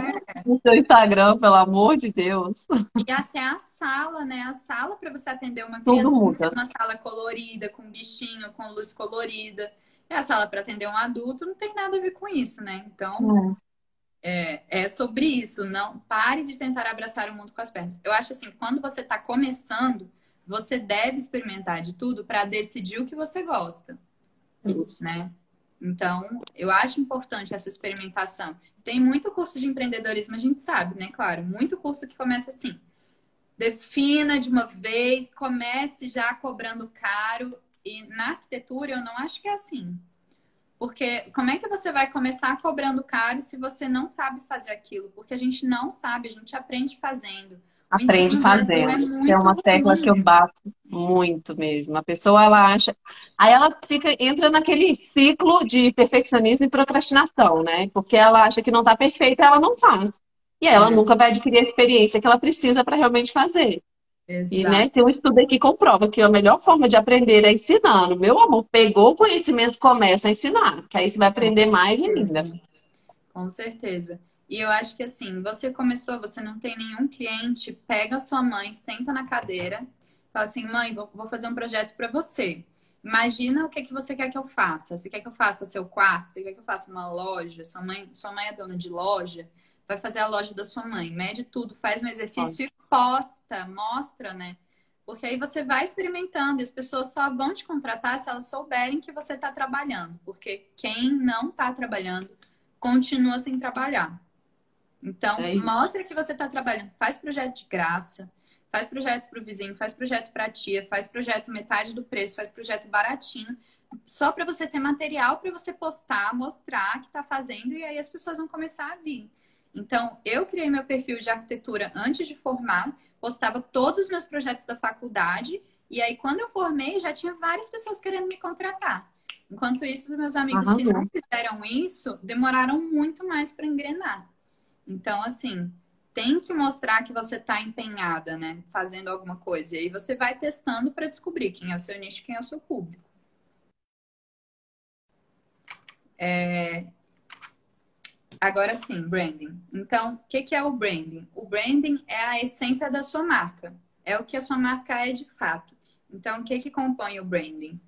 do seu Instagram, pelo amor de Deus. E até a sala, né? A sala para você atender uma criança que ser uma sala colorida, com bichinho, com luz colorida. E a sala para atender um adulto não tem nada a ver com isso, né? Então, é. é, é sobre isso. Não pare de tentar abraçar o mundo com as pernas. Eu acho assim, quando você está começando você deve experimentar de tudo para decidir o que você gosta. Isso. Né? Então, eu acho importante essa experimentação. Tem muito curso de empreendedorismo, a gente sabe, né? Claro, muito curso que começa assim. Defina de uma vez, comece já cobrando caro. E na arquitetura, eu não acho que é assim. Porque como é que você vai começar cobrando caro se você não sabe fazer aquilo? Porque a gente não sabe, a gente aprende fazendo aprende fazendo. É, é uma tecla que eu bato muito mesmo. A pessoa ela acha, aí ela fica entra naquele ciclo de perfeccionismo e procrastinação, né? Porque ela acha que não está perfeita, ela não faz. E ela é. nunca vai adquirir a experiência que ela precisa para realmente fazer. Exato. E né, tem um estudo aqui que comprova que a melhor forma de aprender é ensinando. Meu amor, pegou o conhecimento, começa a ensinar, que aí você vai aprender mais ainda. Com certeza. E eu acho que assim, você começou, você não tem nenhum cliente, pega sua mãe, senta na cadeira, fala assim, mãe, vou, vou fazer um projeto para você. Imagina o que, que você quer que eu faça. Você quer que eu faça seu quarto? Você quer que eu faça uma loja? Sua mãe, sua mãe é dona de loja? Vai fazer a loja da sua mãe. Mede tudo, faz um exercício Pode. e posta, mostra, né? Porque aí você vai experimentando e as pessoas só vão te contratar se elas souberem que você está trabalhando. Porque quem não está trabalhando continua sem trabalhar. Então, é mostra que você está trabalhando. Faz projeto de graça, faz projeto para o vizinho, faz projeto para a tia, faz projeto metade do preço, faz projeto baratinho, só para você ter material para você postar, mostrar que está fazendo e aí as pessoas vão começar a vir. Então, eu criei meu perfil de arquitetura antes de formar, postava todos os meus projetos da faculdade e aí quando eu formei já tinha várias pessoas querendo me contratar. Enquanto isso, meus amigos que não fizeram isso demoraram muito mais para engrenar. Então, assim, tem que mostrar que você está empenhada, né? Fazendo alguma coisa. E aí você vai testando para descobrir quem é o seu nicho, quem é o seu público. É... Agora sim, branding. Então, o que, que é o branding? O branding é a essência da sua marca. É o que a sua marca é de fato. Então, o que, que compõe o branding?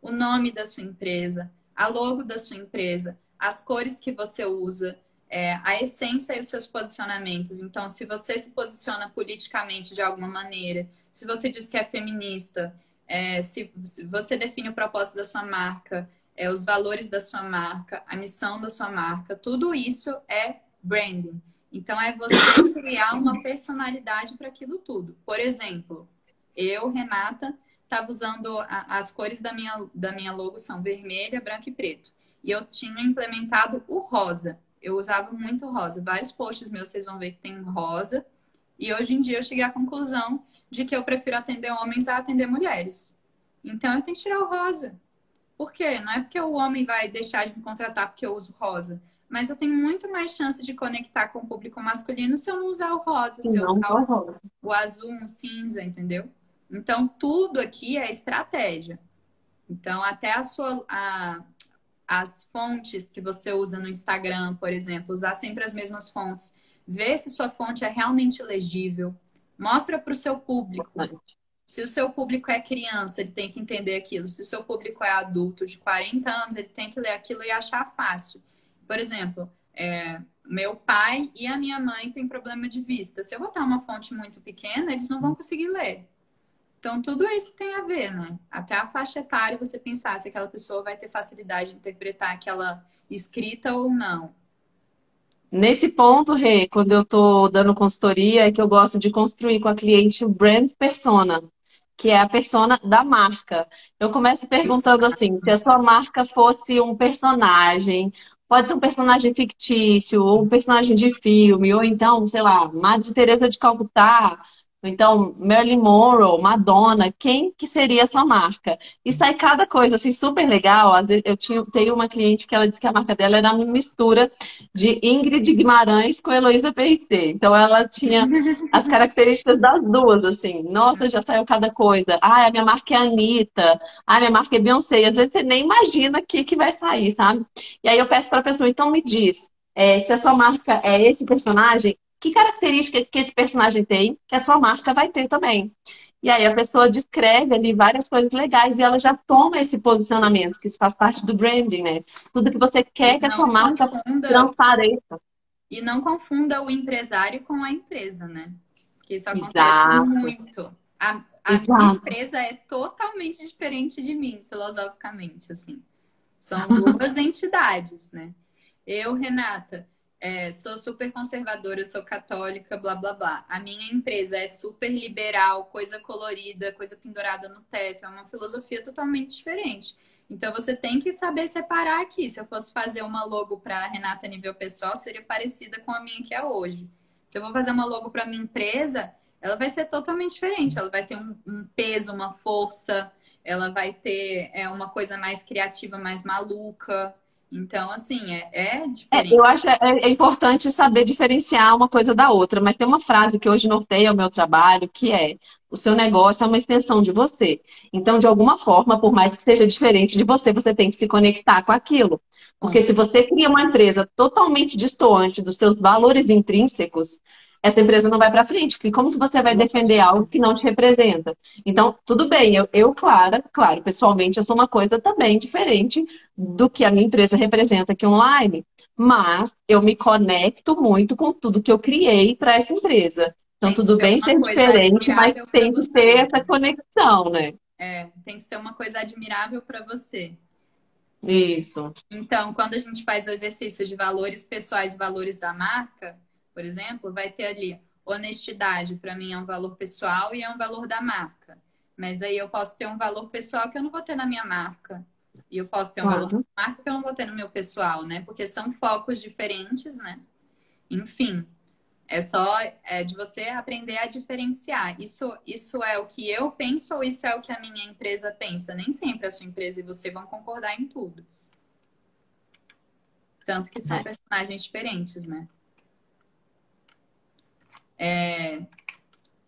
O nome da sua empresa, a logo da sua empresa, as cores que você usa, é, a essência e os seus posicionamentos. Então, se você se posiciona politicamente de alguma maneira, se você diz que é feminista, é, se, se, você define o propósito da sua marca, é, os valores da sua marca, a missão da sua marca, tudo isso é branding. Então, é você criar uma personalidade para aquilo tudo. Por exemplo, eu, Renata, estava usando a, as cores da minha, da minha logo são vermelha, branco e preto. e eu tinha implementado o rosa. Eu usava muito rosa. Vários posts meus vocês vão ver que tem rosa. E hoje em dia eu cheguei à conclusão de que eu prefiro atender homens a atender mulheres. Então eu tenho que tirar o rosa. Por quê? Não é porque o homem vai deixar de me contratar porque eu uso rosa. Mas eu tenho muito mais chance de conectar com o público masculino se eu não usar o rosa, se eu usar o, o azul, um cinza, entendeu? Então, tudo aqui é estratégia. Então, até a sua, a, as fontes que você usa no Instagram, por exemplo, usar sempre as mesmas fontes. Ver se sua fonte é realmente legível. Mostra para o seu público. Se o seu público é criança, ele tem que entender aquilo. Se o seu público é adulto de 40 anos, ele tem que ler aquilo e achar fácil. Por exemplo, é, meu pai e a minha mãe têm problema de vista. Se eu botar uma fonte muito pequena, eles não vão conseguir ler. Então, tudo isso tem a ver, né? Até a faixa etária, você pensar se aquela pessoa vai ter facilidade de interpretar aquela escrita ou não. Nesse ponto, Rê, quando eu estou dando consultoria, é que eu gosto de construir com a cliente o brand persona, que é a persona da marca. Eu começo perguntando assim, se a sua marca fosse um personagem, pode ser um personagem fictício, ou um personagem de filme, ou então, sei lá, Madre Teresa de Calcutá, então, Marilyn Monroe, Madonna, quem que seria a sua marca? E sai cada coisa, assim, super legal. Eu tinha, tenho uma cliente que ela disse que a marca dela era uma mistura de Ingrid Guimarães com Heloísa P.C. Então, ela tinha as características das duas, assim. Nossa, já saiu cada coisa. Ah, a minha marca é Anitta. Ah, a minha marca é Beyoncé. E às vezes você nem imagina o que, que vai sair, sabe? E aí eu peço para a pessoa, então me diz, é, se a sua marca é esse personagem, que característica que esse personagem tem, que a sua marca vai ter também. E aí a pessoa descreve ali várias coisas legais e ela já toma esse posicionamento, que isso faz parte do branding, né? Tudo que você quer que a sua marca confunda... transpareça. E não confunda o empresário com a empresa, né? Porque isso acontece Exato. muito. A, a minha empresa é totalmente diferente de mim, filosoficamente, assim. São duas entidades, né? Eu, Renata, é, sou super conservadora, sou católica, blá blá blá. A minha empresa é super liberal, coisa colorida, coisa pendurada no teto, é uma filosofia totalmente diferente. Então você tem que saber separar aqui. Se eu fosse fazer uma logo para Renata nível pessoal, seria parecida com a minha que é hoje. Se eu vou fazer uma logo para minha empresa, ela vai ser totalmente diferente. Ela vai ter um, um peso, uma força, ela vai ter é, uma coisa mais criativa, mais maluca. Então, assim, é, é diferente. É, eu acho é, é, importante saber diferenciar uma coisa da outra, mas tem uma frase que hoje norteia o meu trabalho, que é o seu negócio é uma extensão de você. Então, de alguma forma, por mais que seja diferente de você, você tem que se conectar com aquilo. Porque se você cria uma empresa totalmente distoante dos seus valores intrínsecos, essa empresa não vai para frente. Porque como que você vai defender algo que não te representa? Então, tudo bem, eu, eu, Clara, claro, pessoalmente, eu sou uma coisa também diferente do que a minha empresa representa aqui online, mas eu me conecto muito com tudo que eu criei para essa empresa. Então, tudo bem ser diferente, mas tem que ter essa conexão, né? É, tem que ser uma coisa admirável para você. Isso. Então, quando a gente faz o exercício de valores pessoais e valores da marca, por exemplo, vai ter ali honestidade, para mim é um valor pessoal e é um valor da marca. Mas aí eu posso ter um valor pessoal que eu não vou ter na minha marca. E eu posso ter um valor da marca que eu não vou ter no meu pessoal, né? Porque são focos diferentes, né? Enfim, é só é, de você aprender a diferenciar. Isso, isso é o que eu penso ou isso é o que a minha empresa pensa? Nem sempre a sua empresa e você vão concordar em tudo. Tanto que são é. personagens diferentes, né? É,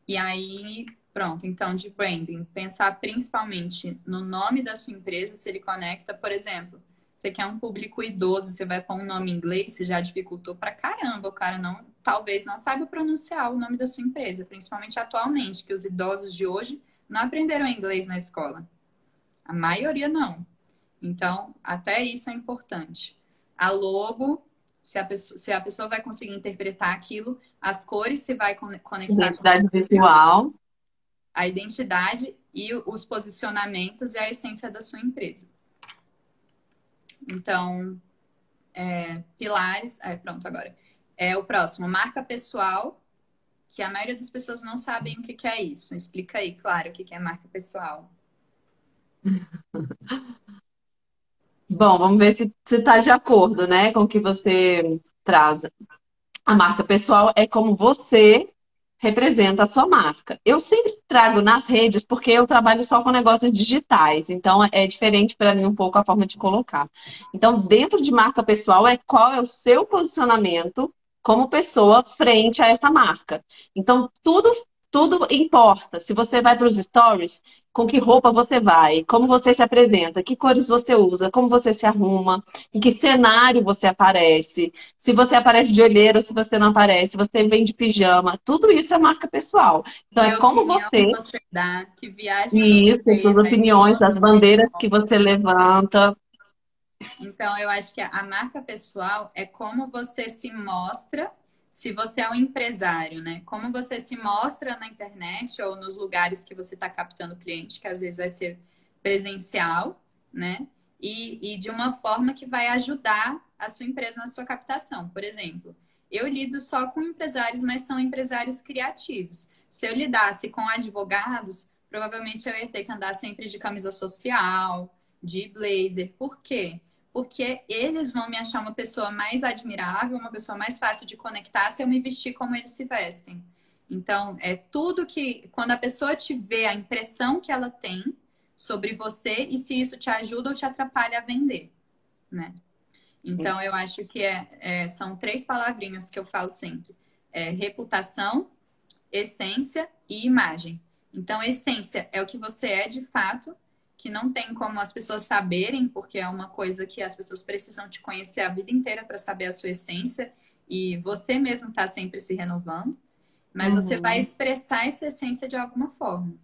e aí, pronto, então de branding, pensar principalmente no nome da sua empresa, se ele conecta, por exemplo, você quer um público idoso, você vai pôr um nome em inglês, você já dificultou pra caramba, o cara não, talvez não saiba pronunciar o nome da sua empresa, principalmente atualmente, que os idosos de hoje não aprenderam inglês na escola. A maioria não. Então, até isso é importante. A logo, se a, pessoa, se a pessoa vai conseguir interpretar aquilo, as cores se vai conectar identidade com visual, a identidade e os posicionamentos e a essência da sua empresa. Então, é, pilares. É, pronto, agora. É o próximo, marca pessoal, que a maioria das pessoas não sabem o que, que é isso. Explica aí, claro, o que, que é marca pessoal. Bom, vamos ver se você está de acordo, né, com o que você traz. A marca pessoal é como você representa a sua marca. Eu sempre trago nas redes porque eu trabalho só com negócios digitais, então é diferente para mim um pouco a forma de colocar. Então, dentro de marca pessoal é qual é o seu posicionamento como pessoa frente a essa marca. Então, tudo tudo importa. Se você vai para os stories, com que roupa você vai, como você se apresenta, que cores você usa, como você se arruma, em que cenário você aparece, se você aparece de olheira, se você não aparece, se você vem de pijama, tudo isso é marca pessoal. Então é como você, você dá, que viagem isso, você suas fez, opiniões, né? as bandeiras que você levanta. Então eu acho que a marca pessoal é como você se mostra se você é um empresário, né? Como você se mostra na internet ou nos lugares que você está captando cliente, que às vezes vai ser presencial, né? E, e de uma forma que vai ajudar a sua empresa na sua captação. Por exemplo, eu lido só com empresários, mas são empresários criativos. Se eu lidasse com advogados, provavelmente eu ia ter que andar sempre de camisa social, de blazer. Por quê? Porque eles vão me achar uma pessoa mais admirável, uma pessoa mais fácil de conectar se eu me vestir como eles se vestem. Então, é tudo que, quando a pessoa te vê, a impressão que ela tem sobre você e se isso te ajuda ou te atrapalha a vender, né? Então, eu acho que é, é, são três palavrinhas que eu falo sempre: é, reputação, essência e imagem. Então, essência é o que você é de fato, que não tem como as pessoas saberem, porque é uma coisa que as pessoas precisam te conhecer a vida inteira para saber a sua essência e você mesmo está sempre se renovando, mas uhum. você vai expressar essa essência de alguma forma.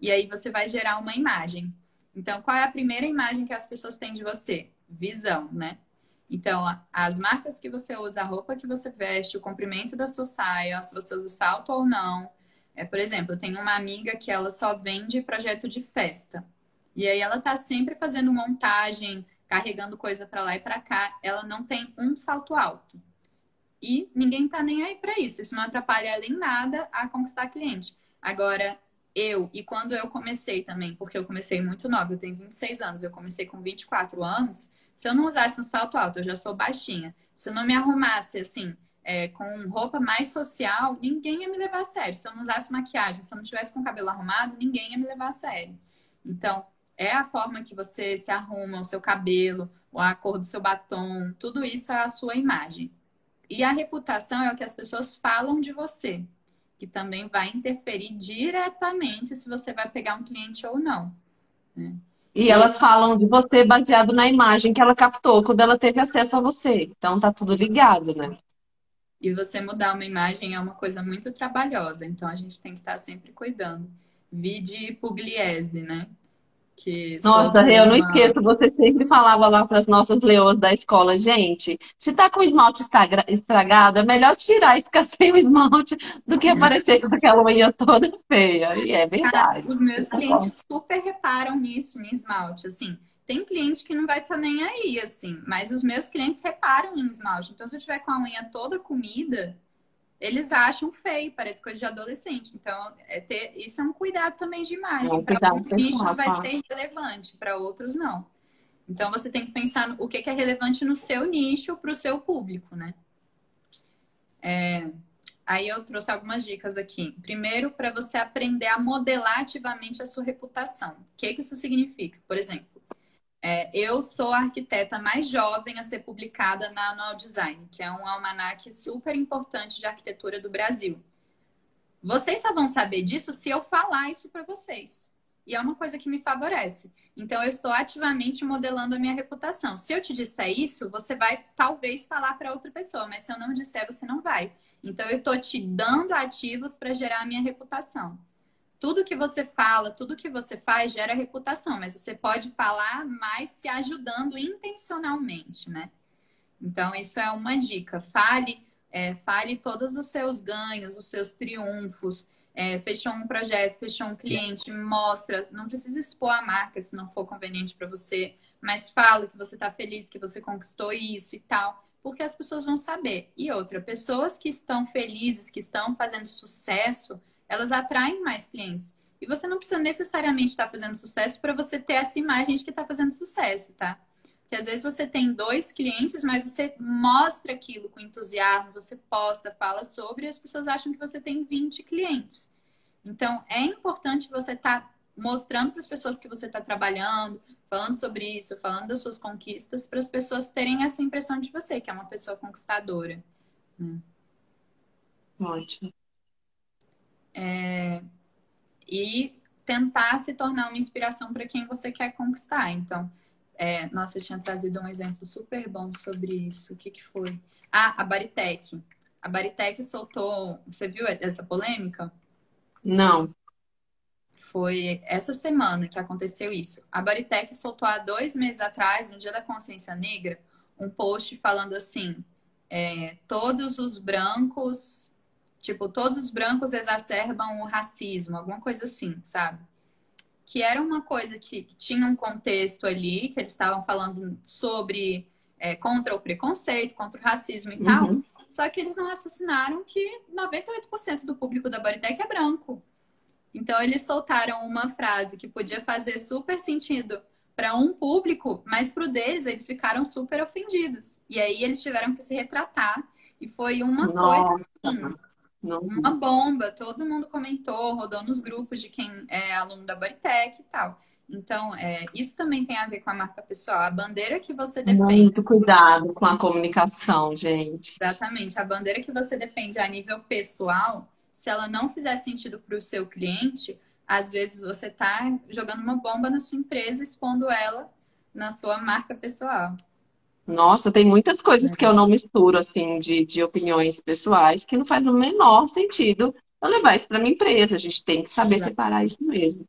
E aí você vai gerar uma imagem. Então, qual é a primeira imagem que as pessoas têm de você? Visão, né? Então, as marcas que você usa, a roupa que você veste, o comprimento da sua saia, se você usa salto ou não. É, por exemplo, eu tenho uma amiga que ela só vende projeto de festa. E aí ela tá sempre fazendo montagem, carregando coisa para lá e para cá. Ela não tem um salto alto. E ninguém tá nem aí para isso. Isso não atrapalha ela em nada a conquistar cliente. Agora, eu, e quando eu comecei também, porque eu comecei muito nova, eu tenho 26 anos, eu comecei com 24 anos. Se eu não usasse um salto alto, eu já sou baixinha. Se eu não me arrumasse assim, é, com roupa mais social, ninguém ia me levar a sério. Se eu não usasse maquiagem, se eu não tivesse com o cabelo arrumado, ninguém ia me levar a sério. Então, é a forma que você se arruma, o seu cabelo, a cor do seu batom, tudo isso é a sua imagem. E a reputação é o que as pessoas falam de você, que também vai interferir diretamente se você vai pegar um cliente ou não. Né? E elas falam de você baseado na imagem que ela captou quando ela teve acesso a você. Então tá tudo ligado, né? E você mudar uma imagem é uma coisa muito trabalhosa, então a gente tem que estar sempre cuidando. Vide Pugliese, né? Que Nossa, eu não esqueço, você sempre falava lá para as nossas leoas da escola, gente, se tá com o esmalte estragado, é melhor tirar e ficar sem o esmalte do que aparecer com aquela unha toda feia. E é verdade. Cara, os meus clientes super reparam nisso, no esmalte, assim. Tem cliente que não vai estar tá nem aí, assim, mas os meus clientes reparam em esmalte. Então, se eu tiver com a unha toda comida, eles acham feio, parece coisa de adolescente. Então, é ter, isso é um cuidado também de imagem. É para alguns nichos vai ser relevante, para outros não. Então, você tem que pensar no, o que, é relevante no seu nicho para o seu público, né? É, aí eu trouxe algumas dicas aqui. Primeiro, para você aprender a modelar ativamente a sua reputação. O que, que isso significa? Por exemplo, é, eu sou a arquiteta mais jovem a ser publicada na Anual Design, que é um almanaque super importante de arquitetura do Brasil. Vocês só vão saber disso se eu falar isso para vocês. E é uma coisa que me favorece. Então, eu estou ativamente modelando a minha reputação. Se eu te disser isso, você vai talvez falar para outra pessoa, mas se eu não disser, você não vai. Então, eu estou te dando ativos para gerar a minha reputação tudo que você fala, tudo que você faz gera reputação, mas você pode falar mais se ajudando intencionalmente, né? Então, isso é uma dica. Fale, é, fale todos os seus ganhos, os seus triunfos. É, fechou um projeto, fechou um cliente, mostra. Não precisa expor a marca se não for conveniente para você, mas fala que você está feliz, que você conquistou isso e tal, porque as pessoas vão saber. E outra, pessoas que estão felizes, que estão fazendo sucesso, elas atraem mais clientes. E você não precisa necessariamente estar fazendo sucesso para você ter essa imagem de que está fazendo sucesso, tá? que às vezes você tem dois clientes, mas você mostra aquilo com entusiasmo, você posta, fala sobre, e as pessoas acham que você tem 20 clientes. Então, é importante você estar tá mostrando para as pessoas que você está trabalhando, falando sobre isso, falando das suas conquistas, para as pessoas terem essa impressão de você, que é uma pessoa conquistadora. Né? Ótimo. É... E tentar se tornar uma inspiração para quem você quer conquistar. Então, é... nossa, eu tinha trazido um exemplo super bom sobre isso. O que, que foi? Ah, a Baritec. A Baritec soltou. Você viu essa polêmica? Não. Foi essa semana que aconteceu isso. A Baritec soltou há dois meses atrás, no Dia da Consciência Negra, um post falando assim: é, todos os brancos, tipo, todos os brancos exacerbam o racismo, alguma coisa assim, sabe? Que era uma coisa que, que tinha um contexto ali, que eles estavam falando sobre é, contra o preconceito, contra o racismo e uhum. tal. Só que eles não raciocinaram que 98% do público da Bodytech é branco. Então eles soltaram uma frase que podia fazer super sentido para um público, mas para o deles eles ficaram super ofendidos. E aí eles tiveram que se retratar e foi uma Nossa. coisa assim, não. uma bomba. Todo mundo comentou, rodou nos grupos de quem é aluno da Bodytech e tal. Então, é, isso também tem a ver com a marca pessoal. A bandeira que você defende. Muito cuidado com a comunicação, gente. Exatamente. A bandeira que você defende a nível pessoal, se ela não fizer sentido para o seu cliente, às vezes você está jogando uma bomba na sua empresa, expondo ela na sua marca pessoal. Nossa, tem muitas coisas que eu não misturo, assim, de, de opiniões pessoais, que não faz o menor sentido eu levar isso para minha empresa. A gente tem que saber Exato. separar isso mesmo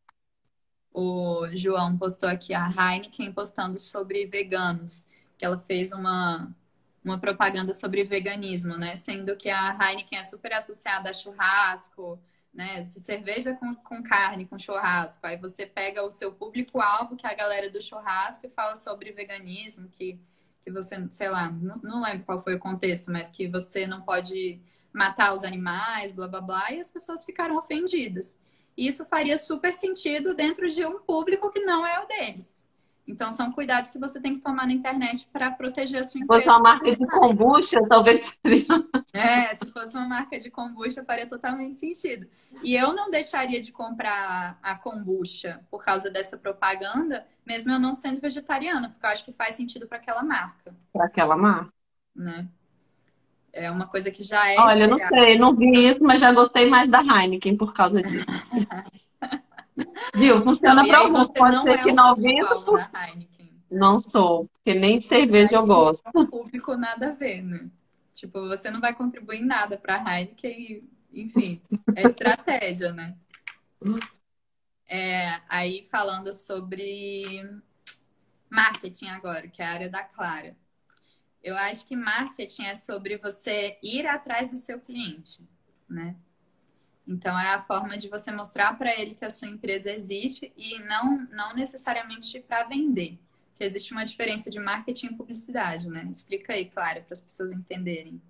o João postou aqui a Heineken postando sobre veganos, que ela fez uma, uma propaganda sobre veganismo, né? Sendo que a Heineken é super associada a churrasco, né? Cerveja com, com carne, com churrasco. Aí você pega o seu público-alvo, que é a galera do churrasco, e fala sobre veganismo, que, que você, sei lá, não, não lembro qual foi o contexto, mas que você não pode matar os animais, blá blá blá, e as pessoas ficaram ofendidas isso faria super sentido dentro de um público que não é o deles. Então, são cuidados que você tem que tomar na internet para proteger a sua empresa. Se fosse uma marca de kombucha, talvez seria. É, se fosse uma marca de kombucha, faria totalmente sentido. E eu não deixaria de comprar a kombucha por causa dessa propaganda, mesmo eu não sendo vegetariana, porque eu acho que faz sentido para aquela marca. Para aquela marca. Né? É uma coisa que já é. Olha, não sei, não vi isso, mas já gostei mais da Heineken por causa disso. Viu? Funciona para alguns. Pode ser é que 90%. Não sou, porque nem de cerveja eu gosto. É um público nada a ver, né? Tipo, você não vai contribuir em nada para a Heineken, enfim, é estratégia, né? É, aí falando sobre marketing agora, que é a área da Clara. Eu acho que marketing é sobre você ir atrás do seu cliente, né? Então é a forma de você mostrar para ele que a sua empresa existe e não não necessariamente para vender. Que existe uma diferença de marketing e publicidade, né? Explica aí, Clara, para as pessoas entenderem.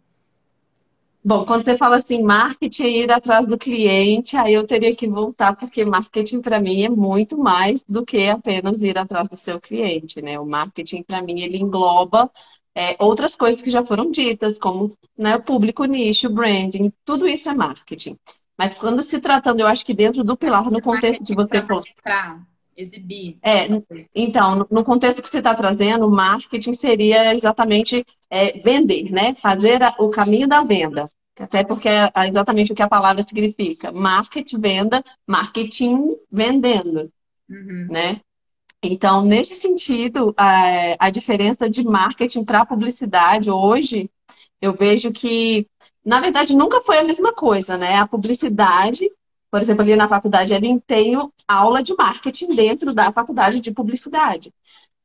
Bom, quando você fala assim, marketing é ir atrás do cliente, aí eu teria que voltar, porque marketing para mim é muito mais do que apenas ir atrás do seu cliente, né? O marketing para mim ele engloba é, outras coisas que já foram ditas, como né, público nicho, branding, tudo isso é marketing. Mas quando se tratando, eu acho que dentro do pilar, no contexto que você mostrar, exibir. É, então, no contexto que você está trazendo, marketing seria exatamente é, vender, né? Fazer a, o caminho da venda. Até porque é exatamente o que a palavra significa. Market, venda, marketing, vendendo. Uhum. Né? Então, nesse sentido, a, a diferença de marketing para publicidade hoje, eu vejo que, na verdade, nunca foi a mesma coisa, né? A publicidade, por exemplo, ali na faculdade, ele tem aula de marketing dentro da faculdade de publicidade.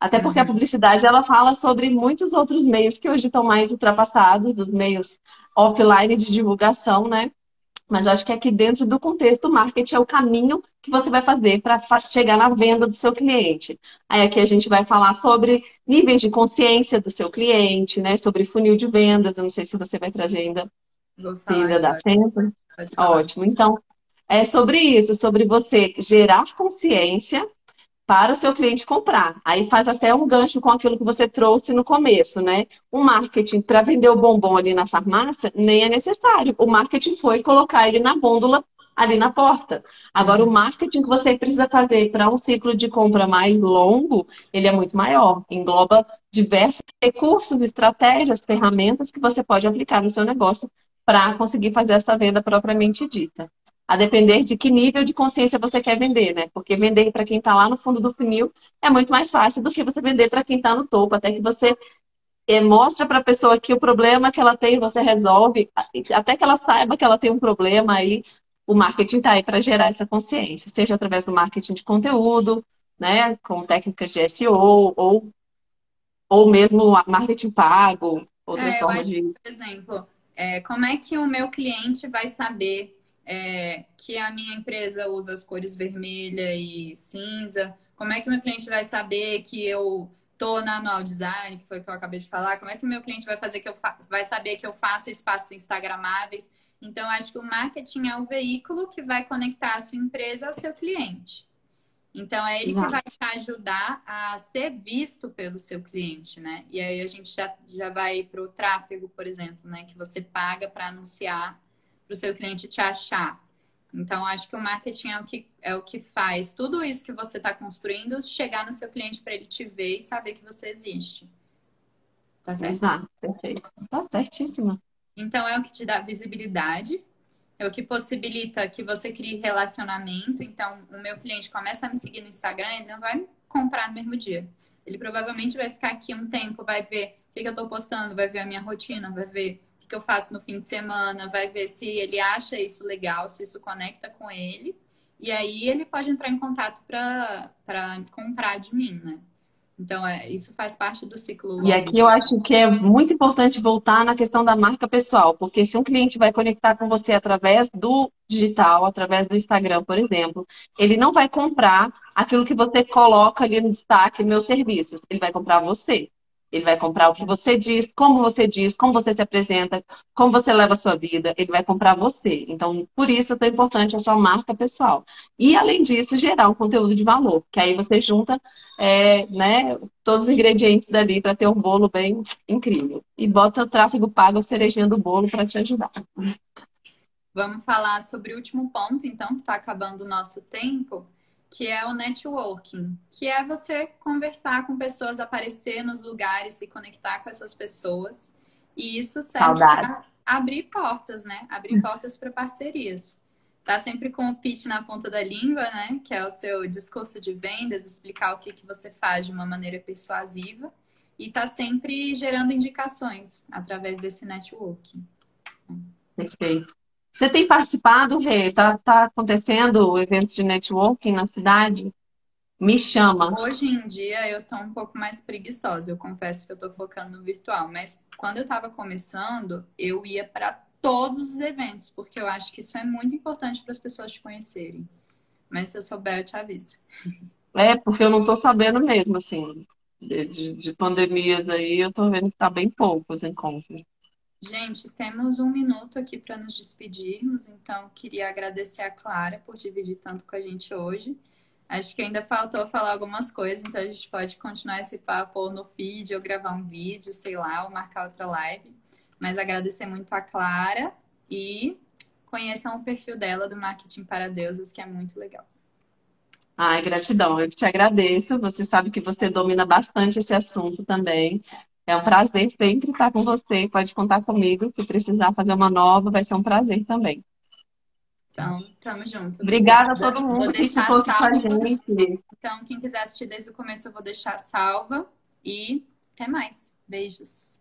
Até porque uhum. a publicidade ela fala sobre muitos outros meios que hoje estão mais ultrapassados, dos meios offline de divulgação, né? Mas eu acho que aqui dentro do contexto, o marketing é o caminho que você vai fazer para chegar na venda do seu cliente. Aí aqui a gente vai falar sobre níveis de consciência do seu cliente, né? Sobre funil de vendas. Eu não sei se você vai trazer ainda. Falar, ainda dá tempo. Ótimo. Então, é sobre isso, sobre você gerar consciência para o seu cliente comprar. Aí faz até um gancho com aquilo que você trouxe no começo, né? O marketing para vender o bombom ali na farmácia nem é necessário. O marketing foi colocar ele na gôndola ali na porta. Agora, o marketing que você precisa fazer para um ciclo de compra mais longo, ele é muito maior. Engloba diversos recursos, estratégias, ferramentas que você pode aplicar no seu negócio para conseguir fazer essa venda propriamente dita a depender de que nível de consciência você quer vender, né? Porque vender para quem está lá no fundo do funil é muito mais fácil do que você vender para quem está no topo, até que você é, mostra para a pessoa que o problema que ela tem você resolve, até que ela saiba que ela tem um problema aí, o marketing está aí para gerar essa consciência, seja através do marketing de conteúdo, né, com técnicas de SEO ou ou mesmo marketing pago, outras é, formas de. Por exemplo, é, como é que o meu cliente vai saber é, que a minha empresa usa as cores vermelha e cinza? Como é que o meu cliente vai saber que eu tô na anual design, que foi o que eu acabei de falar? Como é que o meu cliente vai fazer que eu vai saber que eu faço espaços instagramáveis? Então, acho que o marketing é o veículo que vai conectar a sua empresa ao seu cliente. Então, é ele que vai te ajudar a ser visto pelo seu cliente, né? E aí a gente já, já vai para o tráfego, por exemplo, né? Que você paga para anunciar para o seu cliente te achar. Então, acho que o marketing é o que, é o que faz tudo isso que você está construindo chegar no seu cliente para ele te ver e saber que você existe. Tá certo? Exato, perfeito. Tá certíssima. Então, é o que te dá visibilidade, é o que possibilita que você crie relacionamento. Então, o meu cliente começa a me seguir no Instagram, ele não vai me comprar no mesmo dia. Ele provavelmente vai ficar aqui um tempo, vai ver o que, que eu estou postando, vai ver a minha rotina, vai ver que eu faço no fim de semana, vai ver se ele acha isso legal, se isso conecta com ele. E aí ele pode entrar em contato para comprar de mim, né? Então, é, isso faz parte do ciclo longo. E aqui eu acho que é muito importante voltar na questão da marca pessoal, porque se um cliente vai conectar com você através do digital, através do Instagram, por exemplo, ele não vai comprar aquilo que você coloca ali no destaque, meus serviços. Ele vai comprar você. Ele vai comprar o que você diz, como você diz, como você se apresenta, como você leva a sua vida. Ele vai comprar você. Então, por isso é tão importante a sua marca pessoal. E, além disso, gerar um conteúdo de valor, que aí você junta é, né, todos os ingredientes dali para ter um bolo bem incrível. E bota o tráfego pago, cerejinha do bolo para te ajudar. Vamos falar sobre o último ponto, então, que está acabando o nosso tempo que é o networking, que é você conversar com pessoas, aparecer nos lugares, se conectar com essas pessoas. E isso serve para abrir portas, né? Abrir portas para parcerias. Tá sempre com o pitch na ponta da língua, né? Que é o seu discurso de vendas, explicar o que, que você faz de uma maneira persuasiva. E tá sempre gerando indicações através desse networking. Perfeito. Você tem participado, Rê? Tá, tá acontecendo eventos de networking na cidade? Me chama. Hoje em dia eu tô um pouco mais preguiçosa. Eu confesso que eu tô focando no virtual, mas quando eu tava começando, eu ia para todos os eventos, porque eu acho que isso é muito importante para as pessoas te conhecerem. Mas se eu souber, eu te aviso. É, porque eu não tô sabendo mesmo, assim, de, de pandemias aí, eu tô vendo que tá bem pouco os encontros. Gente, temos um minuto aqui para nos despedirmos, então queria agradecer a Clara por dividir tanto com a gente hoje. Acho que ainda faltou falar algumas coisas, então a gente pode continuar esse papo ou no feed, ou gravar um vídeo, sei lá, ou marcar outra live. Mas agradecer muito a Clara e conheçam o perfil dela do Marketing para Deuses, que é muito legal. Ai, gratidão. Eu te agradeço. Você sabe que você domina bastante esse assunto também. É um prazer sempre estar com você. Pode contar comigo. Se precisar fazer uma nova, vai ser um prazer também. Então, tamo junto. Obrigada, Obrigada a todo mundo que ficou aqui com a gente. Então, quem quiser assistir desde o começo, eu vou deixar salva. E até mais. Beijos.